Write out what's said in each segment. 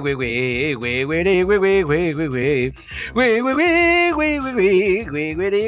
way, way, way, way, way, way, way, way, way, way, way, way, way, way, way, way, way, way,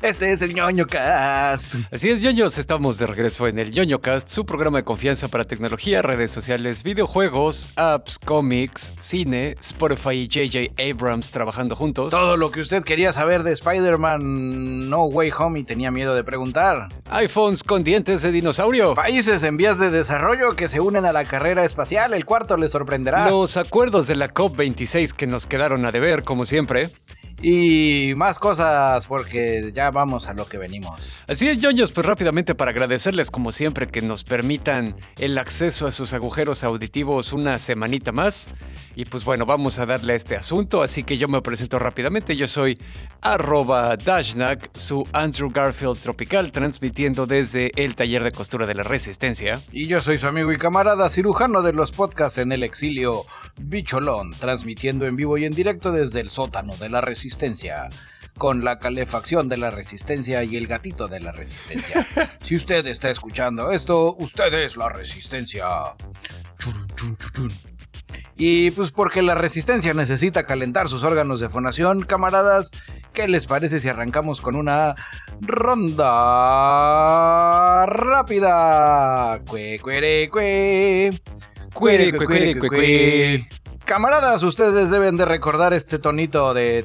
Este es el ñoño cast. Así es, ñoños, estamos de regreso en el ñoño cast, su programa de confianza para tecnología, redes sociales, videojuegos, apps, cómics, cine, Spotify y JJ Abrams trabajando juntos. Todo lo que usted quería saber de Spider-Man No Way Home y tenía miedo de preguntar. iPhones con dientes de dinosaurio. Países en vías de desarrollo que se unen a la carrera espacial, el cuarto les sorprenderá. Los acuerdos de la COP26 que nos quedaron a deber, como siempre. Y más cosas porque ya vamos a lo que venimos. Así es, ñoños, pues rápidamente para agradecerles como siempre que nos permitan el acceso a sus agujeros auditivos una semanita más. Y pues bueno, vamos a darle a este asunto, así que yo me presento rápidamente. Yo soy arroba Dashnak, su Andrew Garfield tropical, transmitiendo desde el taller de costura de la resistencia. Y yo soy su amigo y camarada cirujano de los podcasts en el exilio, Bicholón, transmitiendo en vivo y en directo desde el sótano de la resistencia con la calefacción de la resistencia y el gatito de la resistencia. si usted está escuchando esto, usted es la resistencia. Y pues porque la resistencia necesita calentar sus órganos de fonación, camaradas, ¿qué les parece si arrancamos con una ronda rápida? Cue, cue, cue. Cue, cue, cue, cue, cue. Camaradas, ustedes deben de recordar este tonito de...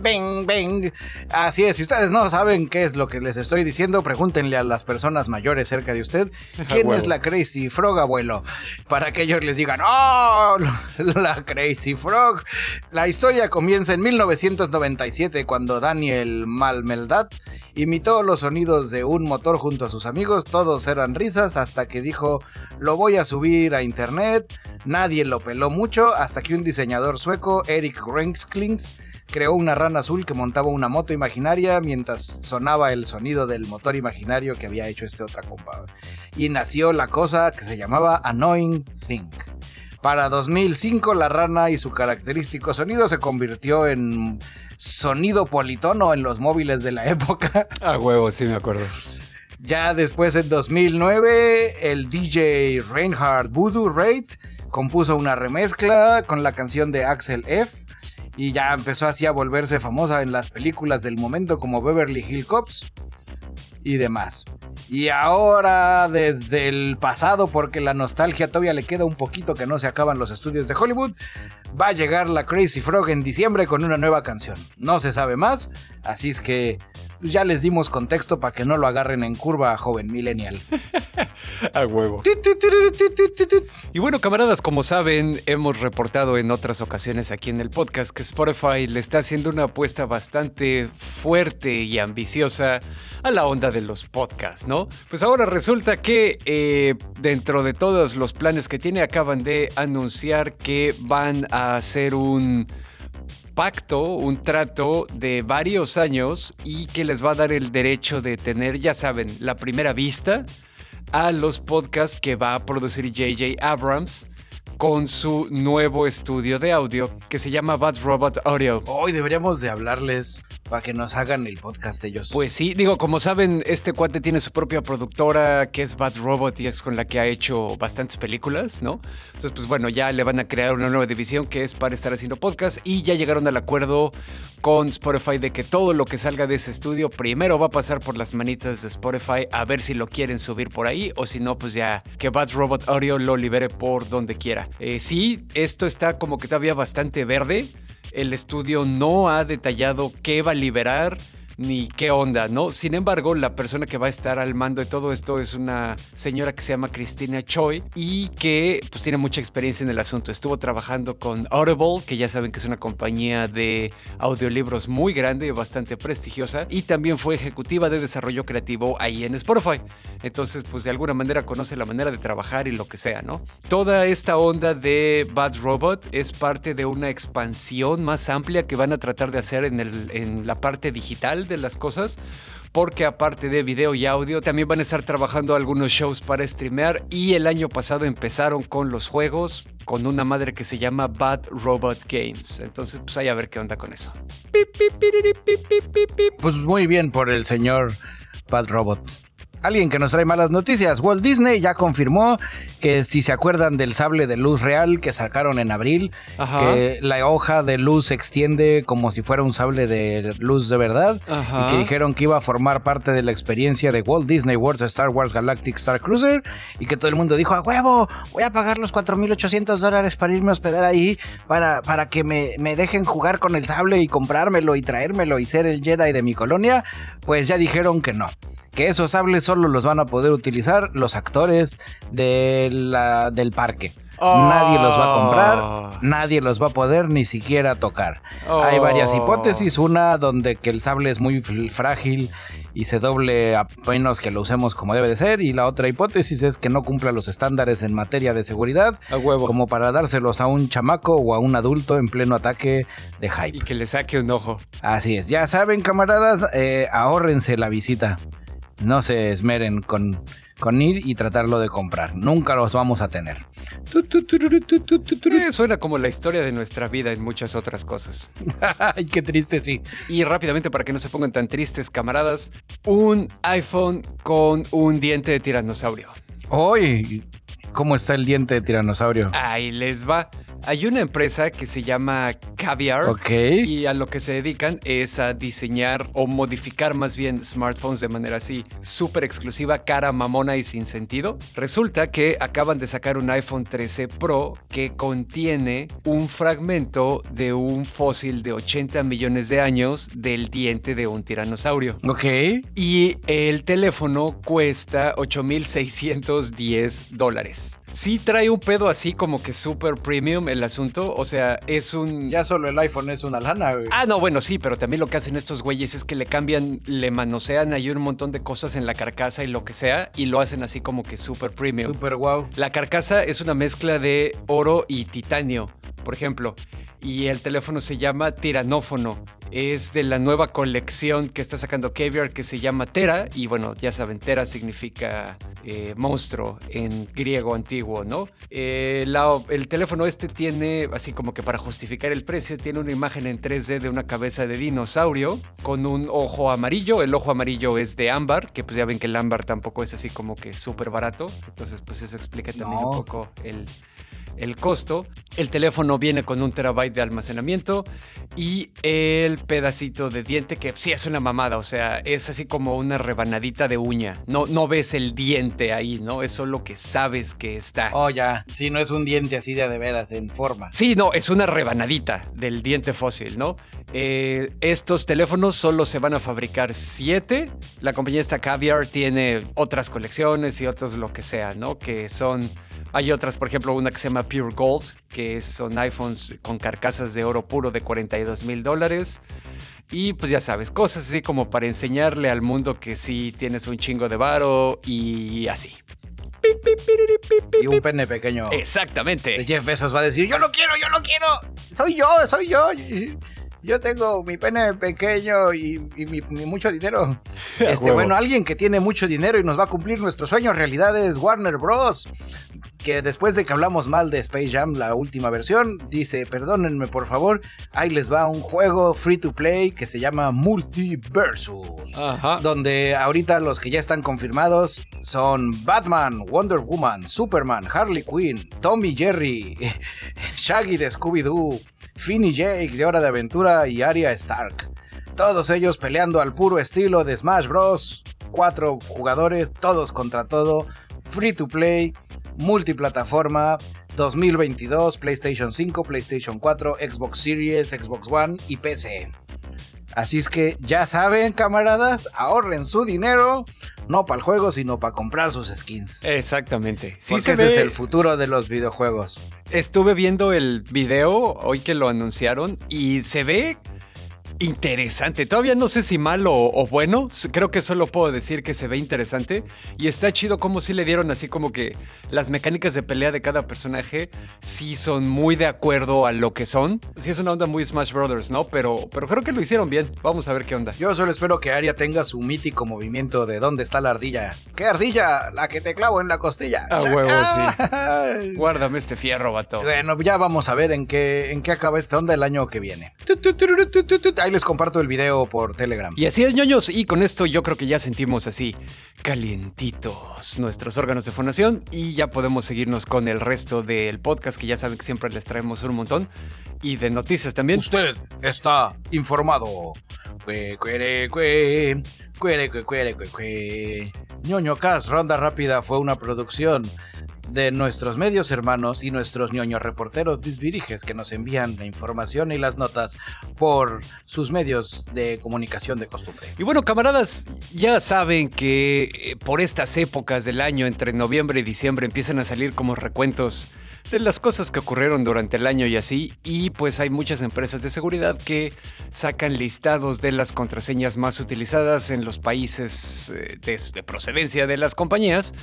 Bang, bang. Así es, si ustedes no saben qué es lo que les estoy diciendo, pregúntenle a las personas mayores cerca de usted quién es la Crazy Frog, abuelo, para que ellos les digan, ¡Oh! La Crazy Frog. La historia comienza en 1997 cuando Daniel Malmeldad imitó los sonidos de un motor junto a sus amigos, todos eran risas hasta que dijo, lo voy a subir a internet, nadie lo peló mucho hasta que un diseñador sueco, Eric Renksklings, creó una rana azul que montaba una moto imaginaria mientras sonaba el sonido del motor imaginario que había hecho este otra compa. Y nació la cosa que se llamaba Annoying Thing. Para 2005 la rana y su característico sonido se convirtió en sonido politono en los móviles de la época. A huevo, sí me acuerdo. Ya después en 2009 el DJ Reinhard Voodoo Raid compuso una remezcla con la canción de Axel F y ya empezó así a volverse famosa en las películas del momento como Beverly Hill Cops y demás. Y ahora desde el pasado, porque la nostalgia todavía le queda un poquito que no se acaban los estudios de Hollywood, va a llegar la Crazy Frog en diciembre con una nueva canción. No se sabe más, así es que ya les dimos contexto para que no lo agarren en curva, joven millennial. a huevo. Y bueno, camaradas, como saben, hemos reportado en otras ocasiones aquí en el podcast que Spotify le está haciendo una apuesta bastante fuerte y ambiciosa a la onda de los podcasts, ¿no? Pues ahora resulta que eh, dentro de todos los planes que tiene acaban de anunciar que van a hacer un pacto, un trato de varios años y que les va a dar el derecho de tener, ya saben, la primera vista a los podcasts que va a producir JJ Abrams con su nuevo estudio de audio que se llama Bad Robot Audio. Hoy deberíamos de hablarles para que nos hagan el podcast ellos. Pues sí, digo, como saben, este cuate tiene su propia productora que es Bad Robot y es con la que ha hecho bastantes películas, ¿no? Entonces, pues bueno, ya le van a crear una nueva división que es para estar haciendo podcast y ya llegaron al acuerdo con Spotify de que todo lo que salga de ese estudio primero va a pasar por las manitas de Spotify a ver si lo quieren subir por ahí o si no, pues ya que Bad Robot Audio lo libere por donde quiera. Eh, sí, esto está como que todavía bastante verde. El estudio no ha detallado qué va a liberar ni qué onda, ¿no? Sin embargo, la persona que va a estar al mando de todo esto es una señora que se llama Cristina Choi y que pues tiene mucha experiencia en el asunto. Estuvo trabajando con Audible, que ya saben que es una compañía de audiolibros muy grande y bastante prestigiosa, y también fue ejecutiva de desarrollo creativo ahí en Spotify. Entonces, pues de alguna manera conoce la manera de trabajar y lo que sea, ¿no? Toda esta onda de Bad Robot es parte de una expansión más amplia que van a tratar de hacer en, el, en la parte digital de las cosas, porque aparte de video y audio, también van a estar trabajando algunos shows para streamear y el año pasado empezaron con los juegos con una madre que se llama Bad Robot Games. Entonces, pues ahí a ver qué onda con eso. Pues muy bien por el señor Bad Robot. Alguien que nos trae malas noticias. Walt Disney ya confirmó que si se acuerdan del sable de luz real que sacaron en abril, que la hoja de luz se extiende como si fuera un sable de luz de verdad, y que dijeron que iba a formar parte de la experiencia de Walt Disney World Star Wars Galactic Star Cruiser, y que todo el mundo dijo, a huevo, voy a pagar los 4.800 dólares para irme a hospedar ahí, para, para que me, me dejen jugar con el sable y comprármelo y traérmelo y ser el Jedi de mi colonia, pues ya dijeron que no que esos sables solo los van a poder utilizar los actores de la, del parque. Nadie los va a comprar, oh. nadie los va a poder ni siquiera tocar. Hay varias oh. hipótesis, una donde que el sable es muy frágil y se doble a menos que lo usemos como debe de ser, y la otra hipótesis es que no cumpla los estándares en materia de seguridad, como para dárselos a un chamaco o a un adulto en pleno ataque de hype. Y que le saque un ojo. Así es, ya saben camaradas, eh, ahórrense la visita no se esmeren con, con ir y tratarlo de comprar. Nunca los vamos a tener. Eh, suena como la historia de nuestra vida en muchas otras cosas. Ay, qué triste, sí. Y rápidamente, para que no se pongan tan tristes, camaradas, un iPhone con un diente de tiranosaurio. ¡Uy! ¿Cómo está el diente de tiranosaurio? Ahí les va. Hay una empresa que se llama Caviar. Ok. Y a lo que se dedican es a diseñar o modificar más bien smartphones de manera así súper exclusiva, cara mamona y sin sentido. Resulta que acaban de sacar un iPhone 13 Pro que contiene un fragmento de un fósil de 80 millones de años del diente de un tiranosaurio. Ok. Y el teléfono cuesta 8,610 dólares. Sí trae un pedo así como que súper premium el asunto. O sea, es un. Ya solo el iPhone es una lana, güey. Ah, no, bueno, sí, pero también lo que hacen estos güeyes es que le cambian, le manosean ahí un montón de cosas en la carcasa y lo que sea, y lo hacen así como que súper premium. Súper wow. La carcasa es una mezcla de oro y titanio, por ejemplo. Y el teléfono se llama tiranófono es de la nueva colección que está sacando Caviar que se llama Tera. Y bueno, ya saben, Tera significa eh, monstruo en griego antiguo, ¿no? Eh, el teléfono este tiene, así como que para justificar el precio, tiene una imagen en 3D de una cabeza de dinosaurio con un ojo amarillo. El ojo amarillo es de ámbar, que pues ya ven que el ámbar tampoco es así como que súper barato. Entonces, pues eso explica también un poco el el costo. El teléfono viene con un terabyte de almacenamiento y el pedacito de diente que sí es una mamada, o sea, es así como una rebanadita de uña. No, no ves el diente ahí, ¿no? Es solo que sabes que está. Oh, ya. Sí, no es un diente así de, de veras, en forma. Sí, no, es una rebanadita del diente fósil, ¿no? Eh, estos teléfonos solo se van a fabricar siete. La compañía esta Caviar tiene otras colecciones y otros lo que sea, ¿no? Que son hay otras, por ejemplo, una que se llama Pure Gold, que son iPhones con carcasas de oro puro de 42 mil dólares. Y pues ya sabes, cosas así como para enseñarle al mundo que sí tienes un chingo de varo y así. Y un pene pequeño. Exactamente. Jeff Bezos va a decir, yo lo quiero, yo lo quiero. Soy yo, soy yo. Yo tengo mi pene pequeño y, mi, mucho dinero. Este, bueno, alguien que tiene mucho dinero y nos va a cumplir nuestros sueños realidad es Warner Bros. Que después de que hablamos mal de Space Jam, la última versión, dice, perdónenme por favor, ahí les va un juego free to play que se llama Multiversus. Ajá. Donde ahorita los que ya están confirmados son Batman, Wonder Woman, Superman, Harley Quinn, Tommy Jerry, Shaggy de Scooby-Doo, Finn y Jake de Hora de Aventura y Arya Stark. Todos ellos peleando al puro estilo de Smash Bros. Cuatro jugadores, todos contra todo, free to play, multiplataforma, 2022, PlayStation 5, PlayStation 4, Xbox Series, Xbox One y PC. Así es que ya saben, camaradas, ahorren su dinero, no para el juego, sino para comprar sus skins. Exactamente. Sí Porque ese es el futuro de los videojuegos. Estuve viendo el video hoy que lo anunciaron y se ve interesante. Todavía no sé si malo o, bueno. Creo que solo puedo decir que se ve interesante. Y está chido como si le dieron así como que las mecánicas de pelea de cada personaje sí son muy de acuerdo a lo que son. Sí es una onda muy Smash Brothers, ¿no? Pero, pero creo que lo hicieron bien. Vamos a ver qué onda. Yo solo espero que Aria tenga su mítico movimiento de dónde está la ardilla. ¿Qué ardilla? La que te clavo en la costilla. A huevo, sí. Guárdame este fierro, vato. Bueno, ya vamos a ver en qué, en qué acaba esta onda el año que viene. Ahí les comparto el video por Telegram. Y así es, ñoños. Y con esto yo creo que ya sentimos así calientitos nuestros órganos de fonación y ya podemos seguirnos con el resto del podcast que ya saben que siempre les traemos un montón y de noticias también. Usted está informado. Cue, cuere, cue, cuere, cue, cuere, cue, Ñoño Cas, Ronda Rápida fue una producción de nuestros medios hermanos y nuestros ñoños reporteros disviriges que nos envían la información y las notas por sus medios de comunicación de costumbre. Y bueno, camaradas, ya saben que eh, por estas épocas del año, entre noviembre y diciembre, empiezan a salir como recuentos de las cosas que ocurrieron durante el año y así. Y pues hay muchas empresas de seguridad que sacan listados de las contraseñas más utilizadas en los países eh, de, procedencia de las compañías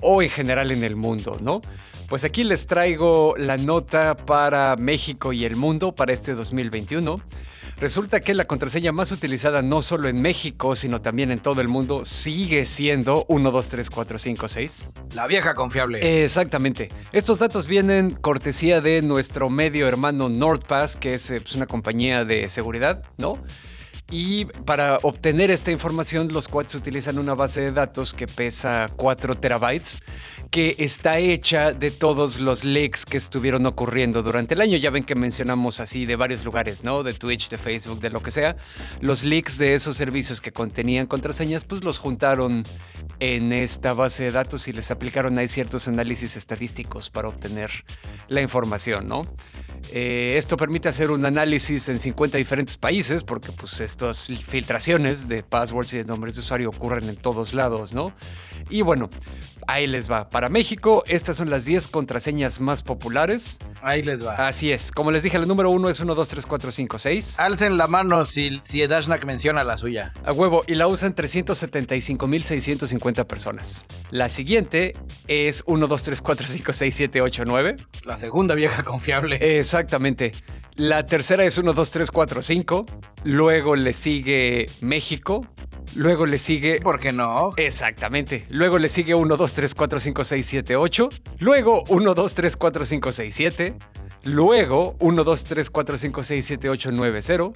o en general en el mundo, ¿no? Pues aquí les traigo la nota para México y el mundo para este 2021. Resulta que la contraseña más utilizada no solo en México, sino también en todo el mundo sigue siendo 123456. La vieja confiable. Exactamente. Estos datos vienen cortesía de nuestro medio hermano NordPass, que es eh, pues, una compañía de seguridad, ¿no? Y para obtener esta información, los quads utilizan una base de datos que pesa 4 terabytes, que está hecha de todos los leaks que estuvieron ocurriendo durante el año. Ya ven que mencionamos así de varios lugares, ¿no? De Twitch, de Facebook, de lo que sea. Los leaks de esos servicios que contenían contraseñas, pues los juntaron en esta base de datos y les aplicaron ahí ciertos análisis estadísticos para obtener la información, ¿no? Eh, esto permite hacer un análisis en 50 diferentes países, porque pues estas filtraciones de passwords y de nombres de usuario ocurren en todos lados, ¿no? Y bueno, ahí les va. Para México, estas son las 10 contraseñas más populares. Ahí les va. Así es. Como les dije, el número uno es 1, 2, 3, 4, 5, 6. Alcen la mano si, si Edashnak menciona la suya. A huevo. Y la usan 375.650 personas. La siguiente es 1, 2, 3, 4, 5, 6, 7, 8, 9. La segunda vieja confiable. Exactamente. La tercera es 1, 2, 3, 4, 5. Luego le sigue México. Luego le sigue. ¿Por qué no? Exactamente. Luego le sigue 1, 2, 3, 4, 5, 6, 7, 8. Luego 1, 2, 3, 4, 5, 6, 7. Luego 1, 2, 3, 4, 5, 6, 7, 8, 9, 0.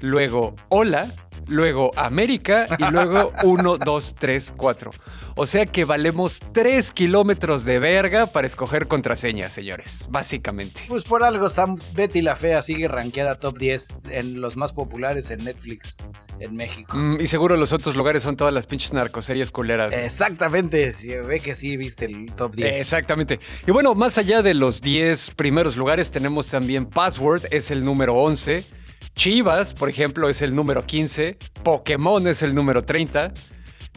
Luego hola luego América y luego 1, 2, 3, 4. O sea que valemos 3 kilómetros de verga para escoger contraseñas, señores, básicamente. Pues por algo Sam Betty la Fea sigue rankeada top 10 en los más populares en Netflix en México. Mm, y seguro los otros lugares son todas las pinches narcoseries culeras. Exactamente, si ve que sí viste el top 10. Exactamente. Y bueno, más allá de los 10 primeros lugares, tenemos también Password, es el número 11. Chivas, por ejemplo, es el número 15, Pokémon es el número 30,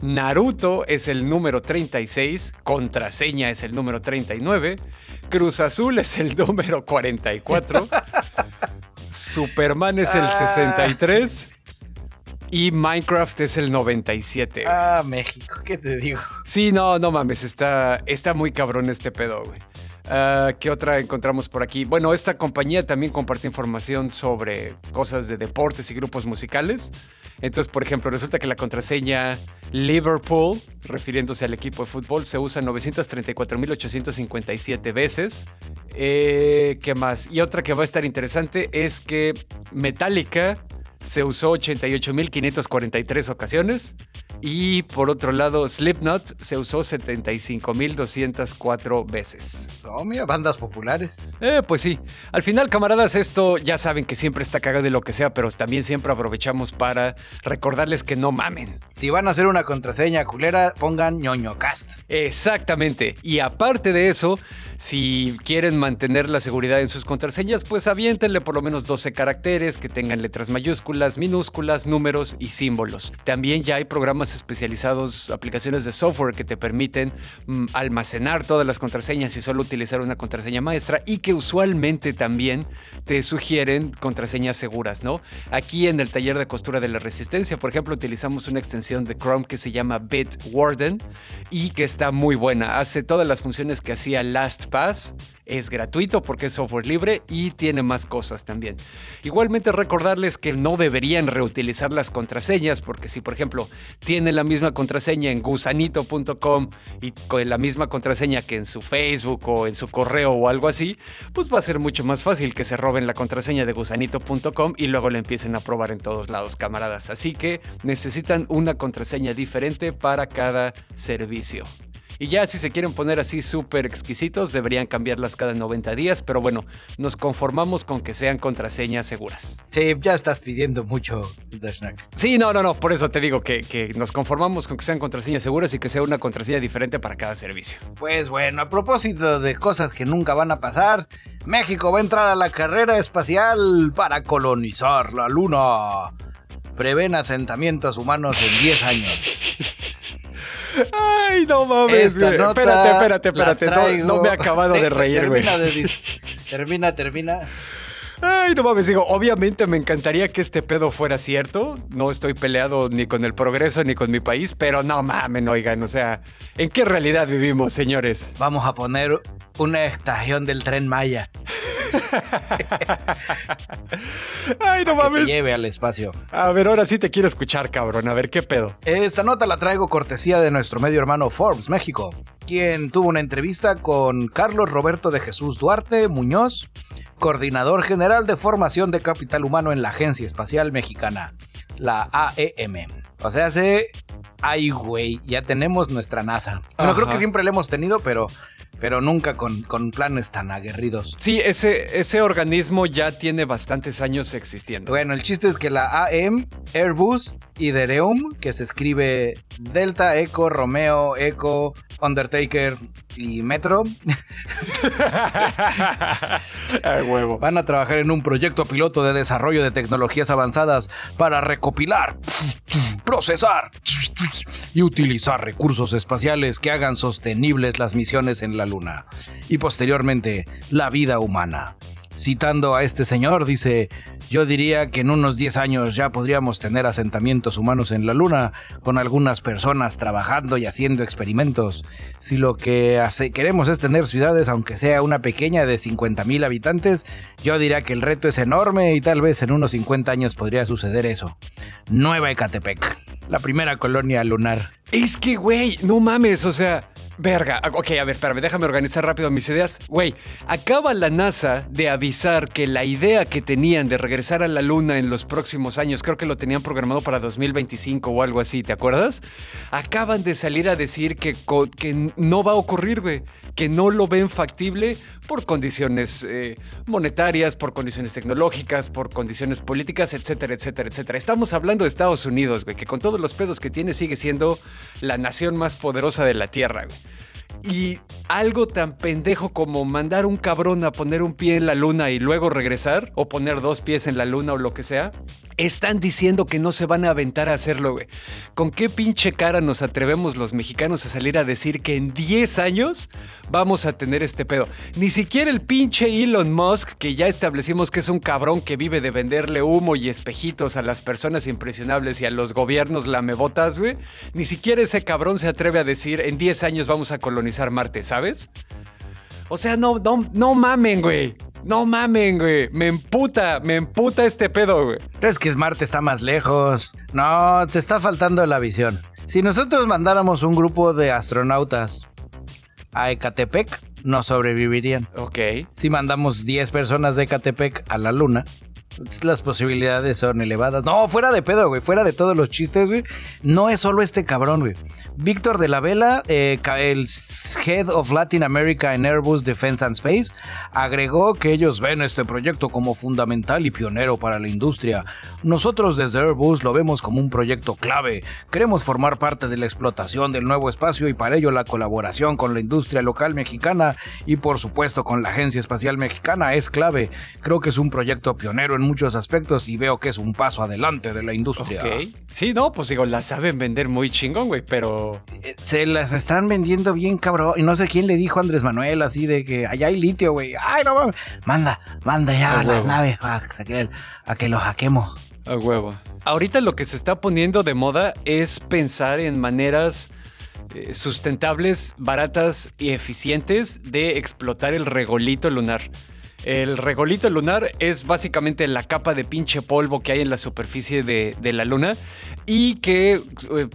Naruto es el número 36, Contraseña es el número 39, Cruz Azul es el número 44, Superman es el 63 ah. y Minecraft es el 97. Ah, México, ¿qué te digo? Sí, no, no mames, está, está muy cabrón este pedo, güey. Ah, ¿Qué otra encontramos por aquí? Bueno, esta compañía también comparte información sobre cosas de deportes y grupos musicales. Entonces, por ejemplo, resulta que la contraseña Liverpool, refiriéndose al equipo de fútbol, se usa 934.857 veces. Eh, ¿Qué más? Y otra que va a estar interesante es que Metallica se usó 88.543 ocasiones. Y por otro lado, Slipknot se usó 75.204 veces. Oh, mira, bandas populares. Eh, pues sí. Al final, camaradas, esto ya saben que siempre está cagado de lo que sea, pero también siempre aprovechamos para recordarles que no mamen. Si van a hacer una contraseña culera, pongan ñoñocast. Exactamente. Y aparte de eso, si quieren mantener la seguridad en sus contraseñas, pues aviéntenle por lo menos 12 caracteres que tengan letras mayúsculas mayúsculas, minúsculas, números y símbolos. También ya hay programas especializados, aplicaciones de software que te permiten mm, almacenar todas las contraseñas y solo utilizar una contraseña maestra y que usualmente también te sugieren contraseñas seguras, ¿no? Aquí en el taller de costura de la resistencia, por ejemplo, utilizamos una extensión de Chrome que se llama Bitwarden y que está muy buena. Hace todas las funciones que hacía LastPass es gratuito porque es software libre y tiene más cosas también. Igualmente recordarles que no deberían reutilizar las contraseñas porque si por ejemplo tienen la misma contraseña en gusanito.com y con la misma contraseña que en su Facebook o en su correo o algo así, pues va a ser mucho más fácil que se roben la contraseña de gusanito.com y luego la empiecen a probar en todos lados, camaradas. Así que necesitan una contraseña diferente para cada servicio. Y ya si se quieren poner así súper exquisitos, deberían cambiarlas cada 90 días, pero bueno, nos conformamos con que sean contraseñas seguras. Sí, ya estás pidiendo mucho, Dashnak. Sí, no, no, no, por eso te digo que, que nos conformamos con que sean contraseñas seguras y que sea una contraseña diferente para cada servicio. Pues bueno, a propósito de cosas que nunca van a pasar, México va a entrar a la carrera espacial para colonizar la Luna. Prevén asentamientos humanos en 10 años. Ay, no mames, güey. Espérate, espérate, espérate. No, me he acabado de reír, güey. Termina, termina, Ay, no mames, digo, obviamente me encantaría que este pedo fuera cierto. No estoy peleado ni con el progreso ni con mi país, pero no mames, oigan, o sea, ¿en qué realidad vivimos, señores? Vamos a poner una estación del tren Maya. Ay, no mames. Que te lleve al espacio. A ver, ahora sí te quiero escuchar, cabrón. A ver, ¿qué pedo? Esta nota la traigo cortesía de nuestro medio hermano Forbes, México, quien tuvo una entrevista con Carlos Roberto de Jesús Duarte Muñoz, coordinador general de formación de capital humano en la Agencia Espacial Mexicana, la AEM. O sea, se... Ay, güey, ya tenemos nuestra NASA. Bueno, creo que siempre la hemos tenido, pero pero nunca con, con, planes tan aguerridos. Sí, ese, ese organismo ya tiene bastantes años existiendo. Bueno, el chiste es que la AM, Airbus y Dereum, que se escribe Delta, Eco, Romeo, Eco, Undertaker y Metro, huevo. van a trabajar en un proyecto piloto de desarrollo de tecnologías avanzadas para recopilar, procesar y utilizar recursos espaciales que hagan sostenibles las misiones en la Luna y posteriormente la vida humana. Citando a este señor, dice, yo diría que en unos 10 años ya podríamos tener asentamientos humanos en la Luna, con algunas personas trabajando y haciendo experimentos. Si lo que queremos es tener ciudades, aunque sea una pequeña de 50.000 habitantes, yo diría que el reto es enorme y tal vez en unos 50 años podría suceder eso. Nueva Ecatepec, la primera colonia lunar. Es que, güey, no mames, o sea, Verga, ok, a ver, espérame, déjame organizar rápido mis ideas. Güey, acaba la NASA de avisar que la idea que tenían de regresar a la Luna en los próximos años, creo que lo tenían programado para 2025 o algo así, ¿te acuerdas? Acaban de salir a decir que, que no va a ocurrir, güey, que no lo ven factible por condiciones eh, monetarias, por condiciones tecnológicas, por condiciones políticas, etcétera, etcétera, etcétera. Estamos hablando de Estados Unidos, güey, que con todos los pedos que tiene sigue siendo la nación más poderosa de la Tierra, güey. Y algo tan pendejo como mandar un cabrón a poner un pie en la luna y luego regresar, o poner dos pies en la luna o lo que sea, están diciendo que no se van a aventar a hacerlo, güey. ¿Con qué pinche cara nos atrevemos los mexicanos a salir a decir que en 10 años vamos a tener este pedo? Ni siquiera el pinche Elon Musk, que ya establecimos que es un cabrón que vive de venderle humo y espejitos a las personas impresionables y a los gobiernos lamebotas, güey. Ni siquiera ese cabrón se atreve a decir en 10 años vamos a colonizar Marte, ¿sabes? O sea, no, no, no mamen, güey. No mamen, güey. Me emputa, me emputa este pedo, güey. Es que Marte está más lejos. No, te está faltando la visión. Si nosotros mandáramos un grupo de astronautas a Ecatepec, no sobrevivirían. Ok. Si mandamos 10 personas de Ecatepec a la Luna, las posibilidades son elevadas. No, fuera de pedo, güey. Fuera de todos los chistes, güey. No es solo este cabrón, güey. Víctor de la Vela, eh, el Head of Latin America en Airbus Defense and Space, agregó que ellos ven este proyecto como fundamental y pionero para la industria. Nosotros desde Airbus lo vemos como un proyecto clave. Queremos formar parte de la explotación del nuevo espacio y para ello la colaboración con la industria local mexicana y por supuesto con la Agencia Espacial Mexicana es clave. Creo que es un proyecto pionero en muchos aspectos y veo que es un paso adelante de la industria. Ok. Sí, no, pues digo, la saben vender muy chingón, güey, pero... Eh, Se las están vendiendo bien, cabrón. Y no sé quién le dijo a Andrés Manuel así de que allá hay litio, güey. Ay, no mames. Manda, manda ya A a las naves a, que- a que lo hackemos. A huevo. Ahorita lo que se está poniendo de moda es pensar en maneras eh, sustentables, baratas y eficientes de explotar el regolito lunar. El regolito lunar es básicamente la capa de pinche polvo que hay en la superficie de, de la luna y que eh,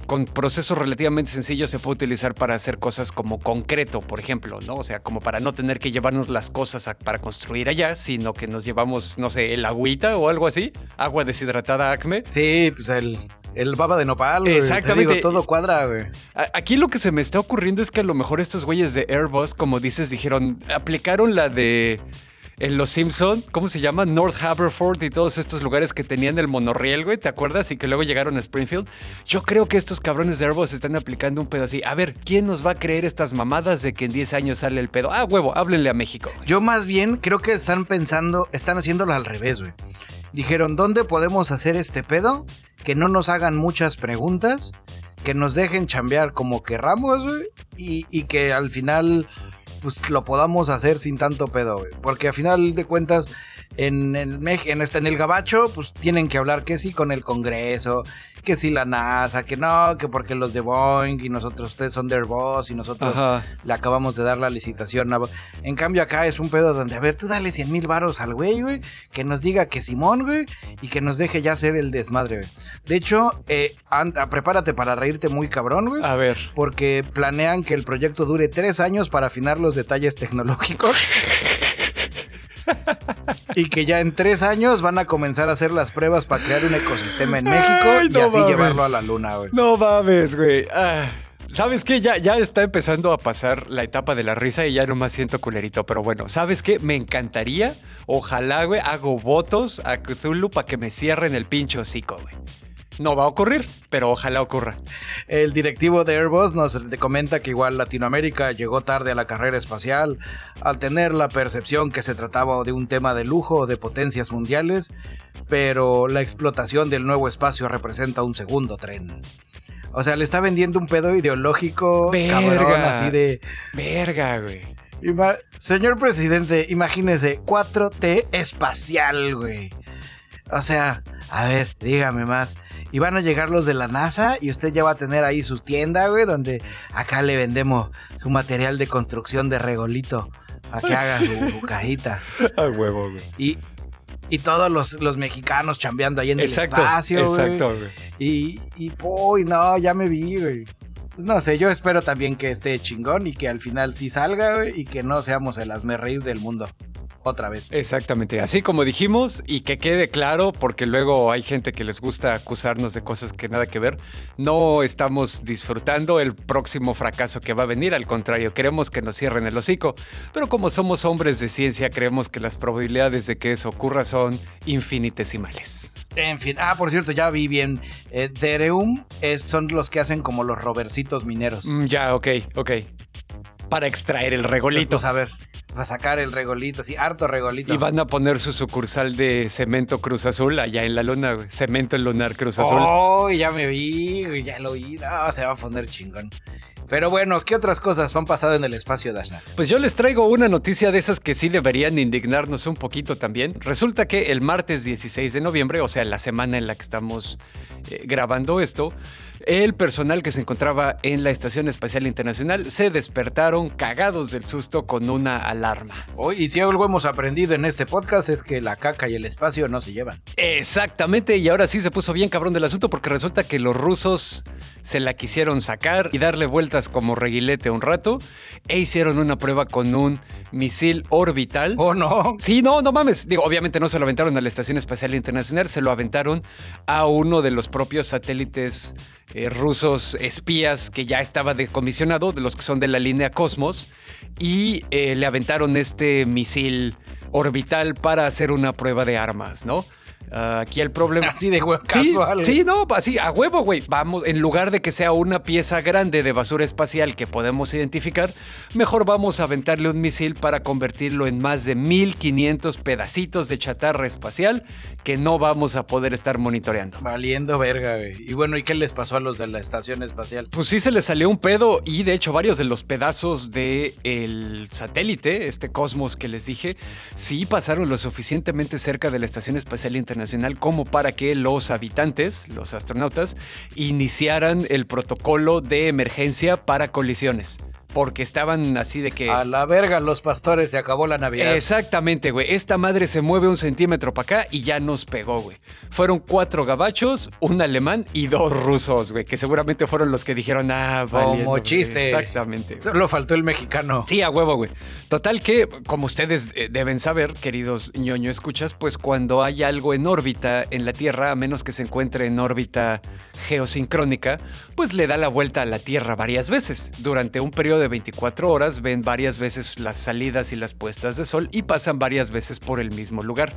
con procesos relativamente sencillos se puede utilizar para hacer cosas como concreto, por ejemplo, ¿no? O sea, como para no tener que llevarnos las cosas a- para construir allá, sino que nos llevamos, no sé, el agüita o algo así, agua deshidratada Acme. Sí, pues el, el baba de nopal. güey. Te Exactamente. digo, todo cuadra, güey. Aquí lo que se me está ocurriendo es que a lo mejor estos güeyes de Airbus, como dices, dijeron, aplicaron la de en Los Simpson, ¿cómo se llama? North Haverford y todos estos lugares que tenían el monorriel, güey, ¿te acuerdas? Y que luego llegaron a Springfield. Yo creo que estos cabrones de Airbus están aplicando un pedo así. A ver, ¿quién nos va a creer estas mamadas de que en 10 años sale el pedo? Ah, huevo, háblenle a México. Yo más bien creo que están pensando, están haciéndolo al revés, güey. Dijeron, ¿dónde podemos hacer este pedo? Que no nos hagan muchas preguntas, que nos dejen chambear como querramos, güey, y que al final, pues lo podamos hacer sin tanto pedo, güey. Porque al final de cuentas, en, Mex- en, este, en el Gabacho, pues tienen que hablar que sí con el Congreso, que sí la NASA, que no, que porque los de Boeing y nosotros, ustedes son de Airbus y nosotros Ajá. le acabamos de dar la licitación. a- En cambio acá es un pedo donde, a ver, tú dale 100 mil varos al güey, güey, que nos diga que Simón, güey, y que nos deje ya hacer el desmadre, güey. De hecho, eh, anda, prepárate para reírte muy cabrón, güey. A ver. Porque planean que el proyecto dure tres años para afinar los detalles tecnológicos. y que ya en tres años van a comenzar a hacer las pruebas para crear un ecosistema en México Ay, y así llevarlo a la luna, güey. No mames, güey. Ah, ¿Sabes qué? Ya, ya está empezando a pasar la etapa de la risa y ya no más siento culerito. Pero bueno, ¿sabes qué? Me encantaría. Ojalá, güey, hago votos a Cthulhu para que me cierren el pinche hocico, güey. No va a ocurrir, pero ojalá ocurra. El directivo de Airbus nos comenta que igual Latinoamérica llegó tarde a la carrera espacial al tener la percepción que se trataba de un tema de lujo o de potencias mundiales, pero la explotación del nuevo espacio representa un segundo tren. O sea, le está vendiendo un pedo ideológico cabrón, Verga. así de... Verga, güey. Ima- Señor presidente, imagínese 4T espacial, güey. O sea, a ver, dígame más. Y van a llegar los de la NASA y usted ya va a tener ahí su tienda, güey, donde acá le vendemos su material de construcción de regolito. A que haga su, cajita. A huevo, güey. Y, y todos los, los mexicanos chambeando ahí en Exacto, el espacio, exacto, güey. Y, y, uy, no, ya me vi, güey. Pues no sé, yo espero también que esté chingón y que al final sí salga, güey, y que no seamos el reír del mundo. Otra vez. Exactamente, así como dijimos y que quede claro, porque luego hay gente que les gusta acusarnos de cosas que nada que ver, no estamos disfrutando el próximo fracaso que va a venir, al contrario, queremos que nos cierren el hocico, pero como somos hombres de ciencia, creemos que las probabilidades de que eso ocurra son infinitesimales. En fin, ah, por cierto, ya vi bien. Eh, Dereum es, son los que hacen como los roversitos mineros. Mm, ya, ok, ok. Para extraer el regolito. Pues a ver, para sacar el regolito, sí, harto regolito. Y van a poner su sucursal de Cemento Cruz Azul allá en la luna, güey. Cemento Lunar Cruz Azul. Oh, ya me vi, ya lo vi. No, se va a poner chingón. Pero bueno, ¿qué otras cosas han pasado en el espacio, Dashna? Pues yo les traigo una noticia de esas que sí deberían indignarnos un poquito también. Resulta que el martes 16 de noviembre, o sea, la semana en la que estamos eh, grabando esto, el personal que se encontraba en la Estación Espacial Internacional se despertaron cagados del susto con una alarma. Hoy, y si algo hemos aprendido en este podcast es que la caca y el espacio no se llevan. Exactamente, y ahora sí se puso bien cabrón del asunto porque resulta que los rusos se la quisieron sacar y darle vueltas como reguilete un rato e hicieron una prueba con un misil orbital. ¿Oh, no? Sí, no, no mames. Digo, obviamente no se lo aventaron a la Estación Espacial Internacional, se lo aventaron a uno de los propios satélites eh, rusos espías que ya estaba decomisionado, de los que son de la línea Cosmos, y eh, le aventaron este misil orbital para hacer una prueba de armas, ¿no? Ah, aquí el problema. Así de huevo, casual. Sí, no, así, a huevo, güey. Vamos, en lugar de que sea una pieza grande de basura espacial que podemos identificar, mejor vamos a aventarle un misil para convertirlo en más de 1500 pedacitos de chatarra espacial que no vamos a poder estar monitoreando. Valiendo verga, güey. Y bueno, ¿y qué les pasó a los de la estación espacial? Pues sí se les salió un pedo y de hecho varios de los pedazos del el satélite, este Cosmos que les dije, sí pasaron lo suficientemente cerca de la Estación Espacial Internacional como para que los habitantes, los astronautas, iniciaran el protocolo de emergencia para colisiones porque estaban así de que... A la verga los pastores, se acabó la Navidad. Exactamente, güey. Esta madre se mueve un centímetro para acá y ya nos pegó, güey. Fueron cuatro gabachos, un alemán y dos rusos, güey, que seguramente fueron los que dijeron, ah, vale. Como chiste. Exactamente. Solo faltó el mexicano. Sí, a huevo, güey. Total que, como ustedes eh, deben saber, queridos ñoño escuchas, pues cuando hay algo en órbita en la Tierra, a menos que se encuentre en órbita geosincrónica, pues le da la vuelta a la Tierra varias veces durante un periodo de 24 horas ven varias veces las salidas y las puestas de sol y pasan varias veces por el mismo lugar.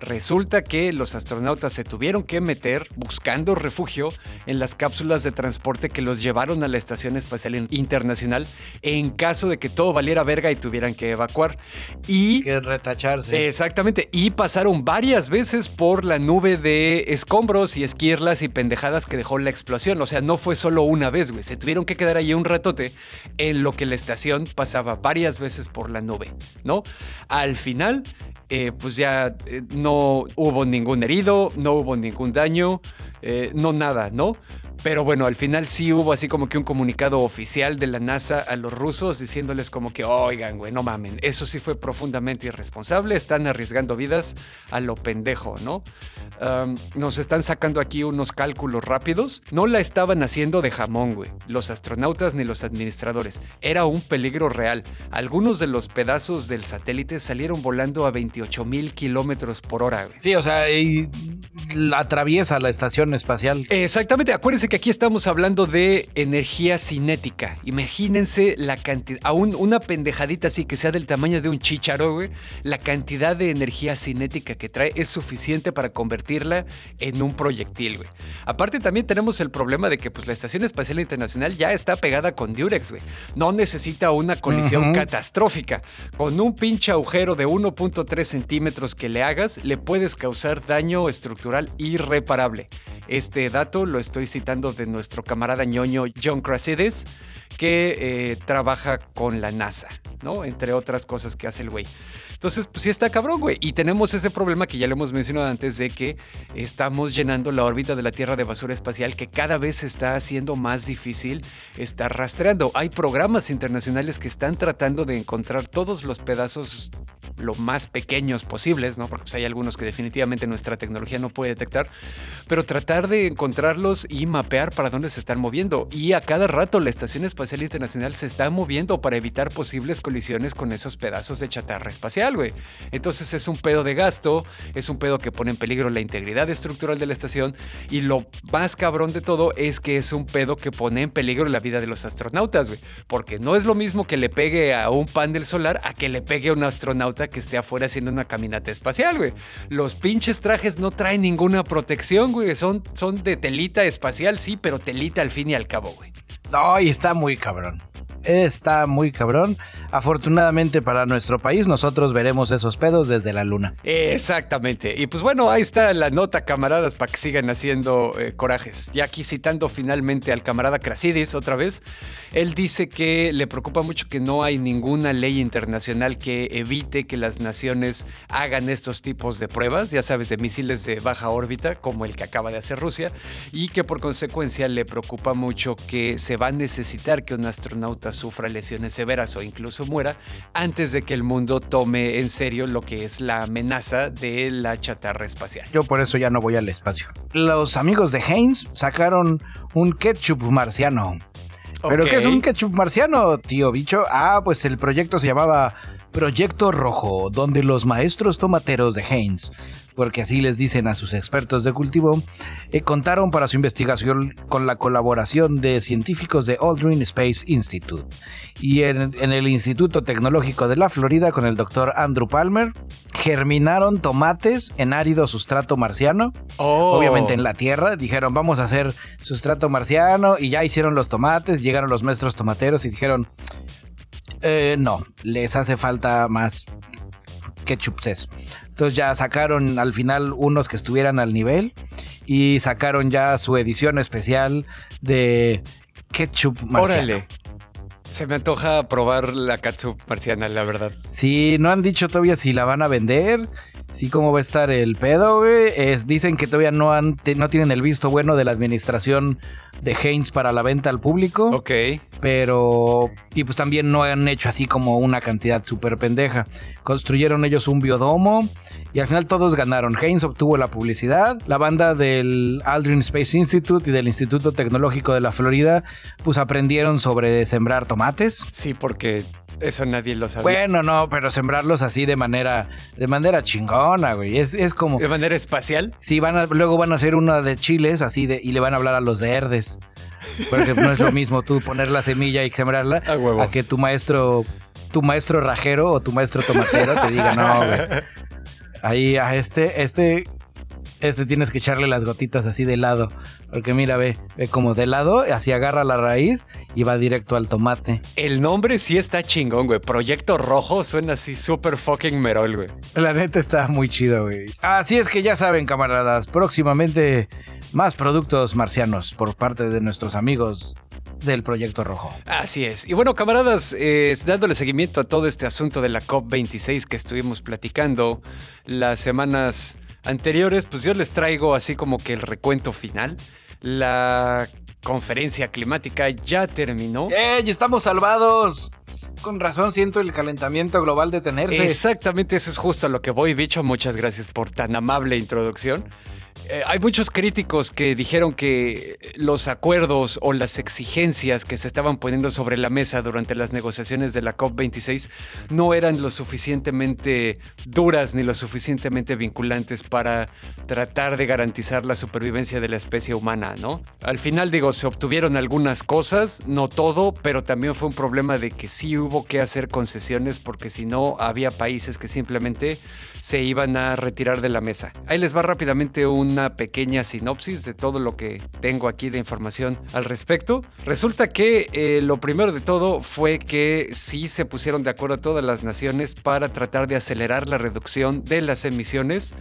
Resulta que los astronautas se tuvieron que meter buscando refugio en las cápsulas de transporte que los llevaron a la Estación Espacial Internacional en caso de que todo valiera verga y tuvieran que evacuar. Y... Que retacharse. Exactamente. Y pasaron varias veces por la nube de escombros y esquirlas y pendejadas que dejó la explosión. O sea, no fue solo una vez, güey. Se tuvieron que quedar ahí un ratote en lo que la estación pasaba varias veces por la nube, ¿no? Al final, eh, pues ya eh, no hubo ningún herido, no hubo ningún daño, eh, no nada, ¿no? Pero bueno, al final sí hubo así como que un comunicado oficial de la NASA a los rusos diciéndoles como que, oigan, güey, no mamen, eso sí fue profundamente irresponsable, están arriesgando vidas a lo pendejo, ¿no? nos están sacando aquí unos cálculos rápidos. No la estaban haciendo de jamón, güey, los astronautas ni los administradores. Era un peligro real. Algunos de los pedazos del satélite salieron volando a 28 mil kilómetros por hora, güey. Sí, o sea, y atraviesa la estación espacial. Exactamente, acuérdense que aquí estamos hablando de energía cinética. Imagínense la cantidad, aún una pendejadita así que sea del tamaño de un chícharo, güey, la cantidad de energía cinética que trae es suficiente para convertirla en un proyectil, güey. Aparte también tenemos el problema de que pues la Estación Espacial Internacional ya está pegada con Durex, güey. No necesita una colisión catastrófica. Con un pinche agujero de 1.3 centímetros que le hagas, le puedes causar daño estructural irreparable. Este dato lo estoy citando de nuestro camarada ñoño John Crasides, que eh, trabaja con la NASA, ¿no? Entre otras cosas que hace el güey. Entonces, pues sí está cabrón, güey. Y tenemos ese problema que ya lo hemos mencionado antes de que estamos llenando la órbita de la Tierra de basura espacial que cada vez se está haciendo más difícil estar rastreando. Hay programas internacionales que están tratando de encontrar todos los pedazos lo más pequeños posibles, ¿no? Porque pues, hay algunos que definitivamente nuestra tecnología no puede detectar, pero tratar de encontrarlos y mapear para dónde se están moviendo. Y a cada rato la Estación Espacial Internacional se está moviendo para evitar posibles colisiones con esos pedazos de chatarra espacial, Entonces es un pedo de gasto, es un pedo que pone en peligro la integridad estructural de la estación y lo más cabrón de todo es que es un pedo que pone en peligro la vida de los astronautas, güey. Porque no es lo mismo que le pegue a un panel solar a que le pegue a un astronauta que esté afuera haciendo una caminata espacial, güey. Los pinches trajes no traen ninguna protección, güey. Son, son de telita espacial, sí, pero telita al fin y al cabo, güey. No, y está muy cabrón está muy cabrón. Afortunadamente para nuestro país, nosotros veremos esos pedos desde la luna. Exactamente. Y pues bueno, ahí está la nota, camaradas, para que sigan haciendo eh, corajes. Ya aquí citando finalmente al camarada Crasidis otra vez, él dice que le preocupa mucho que no hay ninguna ley internacional que evite que las naciones hagan estos tipos de pruebas, ya sabes, de misiles de baja órbita, como el que acaba de hacer Rusia, y que por consecuencia le preocupa mucho que se va a necesitar que un astronauta sufra lesiones severas o incluso muera antes de que el mundo tome en serio lo que es la amenaza de la chatarra espacial. Yo por eso ya no voy al espacio. Los amigos de Haynes sacaron un ketchup marciano. ¿Pero qué es un ketchup marciano, tío bicho? Ah, pues el proyecto se llamaba Proyecto Rojo, donde los maestros tomateros de Haynes porque así les dicen a sus expertos de cultivo, eh, contaron para su investigación con la colaboración de científicos de Aldrin Space Institute. Y en, el Instituto Tecnológico de la Florida con el doctor Andrew Palmer, germinaron tomates en árido sustrato marciano, oh. obviamente en la Tierra, dijeron vamos a hacer sustrato marciano y ya hicieron los tomates, llegaron los maestros tomateros y dijeron, eh, no, les hace falta más ketchup Entonces ya sacaron al final unos que estuvieran al nivel y sacaron ya su edición especial de ketchup marciano. Órale. Se me antoja probar la ketchup marciana, la verdad. Sí, no han dicho todavía si la van a vender. Sí, cómo va a estar el pedo, güey. Es, dicen que todavía no, han, no tienen el visto bueno de la administración de Heinz para la venta al público. Ok. Pero. Y pues también no han hecho así como una cantidad súper pendeja. Construyeron ellos un biodomo y al final todos ganaron. Heinz obtuvo la publicidad. La banda del Aldrin Space Institute y del Instituto Tecnológico de la Florida, pues aprendieron sobre sembrar tomates. Sí, porque eso nadie lo sabe. Bueno, no, pero sembrarlos así de manera, de manera chingona, güey. Es, es como. ¿De manera espacial? Sí, van a, luego van a hacer una de chiles así de, y le van a hablar a los de Herdes. Porque no es lo mismo tú poner la semilla y sembrarla a, a que tu maestro, tu maestro rajero o tu maestro tomatero te diga, no, güey. Ahí a este, este este tienes que echarle las gotitas así de lado. Porque mira, ve, ve como de lado, así agarra la raíz y va directo al tomate. El nombre sí está chingón, güey. Proyecto Rojo suena así súper fucking merol, güey. La neta está muy chido, güey. Así es que ya saben, camaradas, próximamente más productos marcianos por parte de nuestros amigos del Proyecto Rojo. Así es. Y bueno, camaradas, eh, dándole seguimiento a todo este asunto de la COP26 que estuvimos platicando las semanas anteriores, pues yo les traigo así como que el recuento final. La conferencia climática ya terminó. ¡Ey! ¡Estamos salvados! Con razón siento el calentamiento global detenerse. Exactamente, eso es justo a lo que voy, bicho. Muchas gracias por tan amable introducción. Eh, hay muchos críticos que dijeron que los acuerdos o las exigencias que se estaban poniendo sobre la mesa durante las negociaciones de la COP26 no eran lo suficientemente duras ni lo suficientemente vinculantes para tratar de garantizar la supervivencia de la especie humana, ¿no? Al final, digo, se obtuvieron algunas cosas, no todo, pero también fue un problema de que sí hubo que hacer concesiones porque si no había países que simplemente se iban a retirar de la mesa. Ahí les va rápidamente un una pequeña sinopsis de todo lo que tengo aquí de información al respecto. Resulta que eh, lo primero de todo fue que sí se pusieron de acuerdo todas las naciones para tratar de acelerar la reducción de las emisiones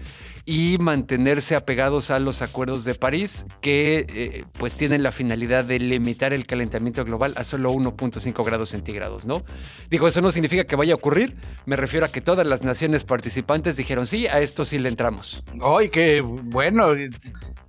y mantenerse apegados a los acuerdos de París que eh, pues tienen la finalidad de limitar el calentamiento global a solo 1.5 grados centígrados, ¿no? Digo, eso no significa que vaya a ocurrir, me refiero a que todas las naciones participantes dijeron sí, a esto sí le entramos. ¡Ay, qué bueno! bueno,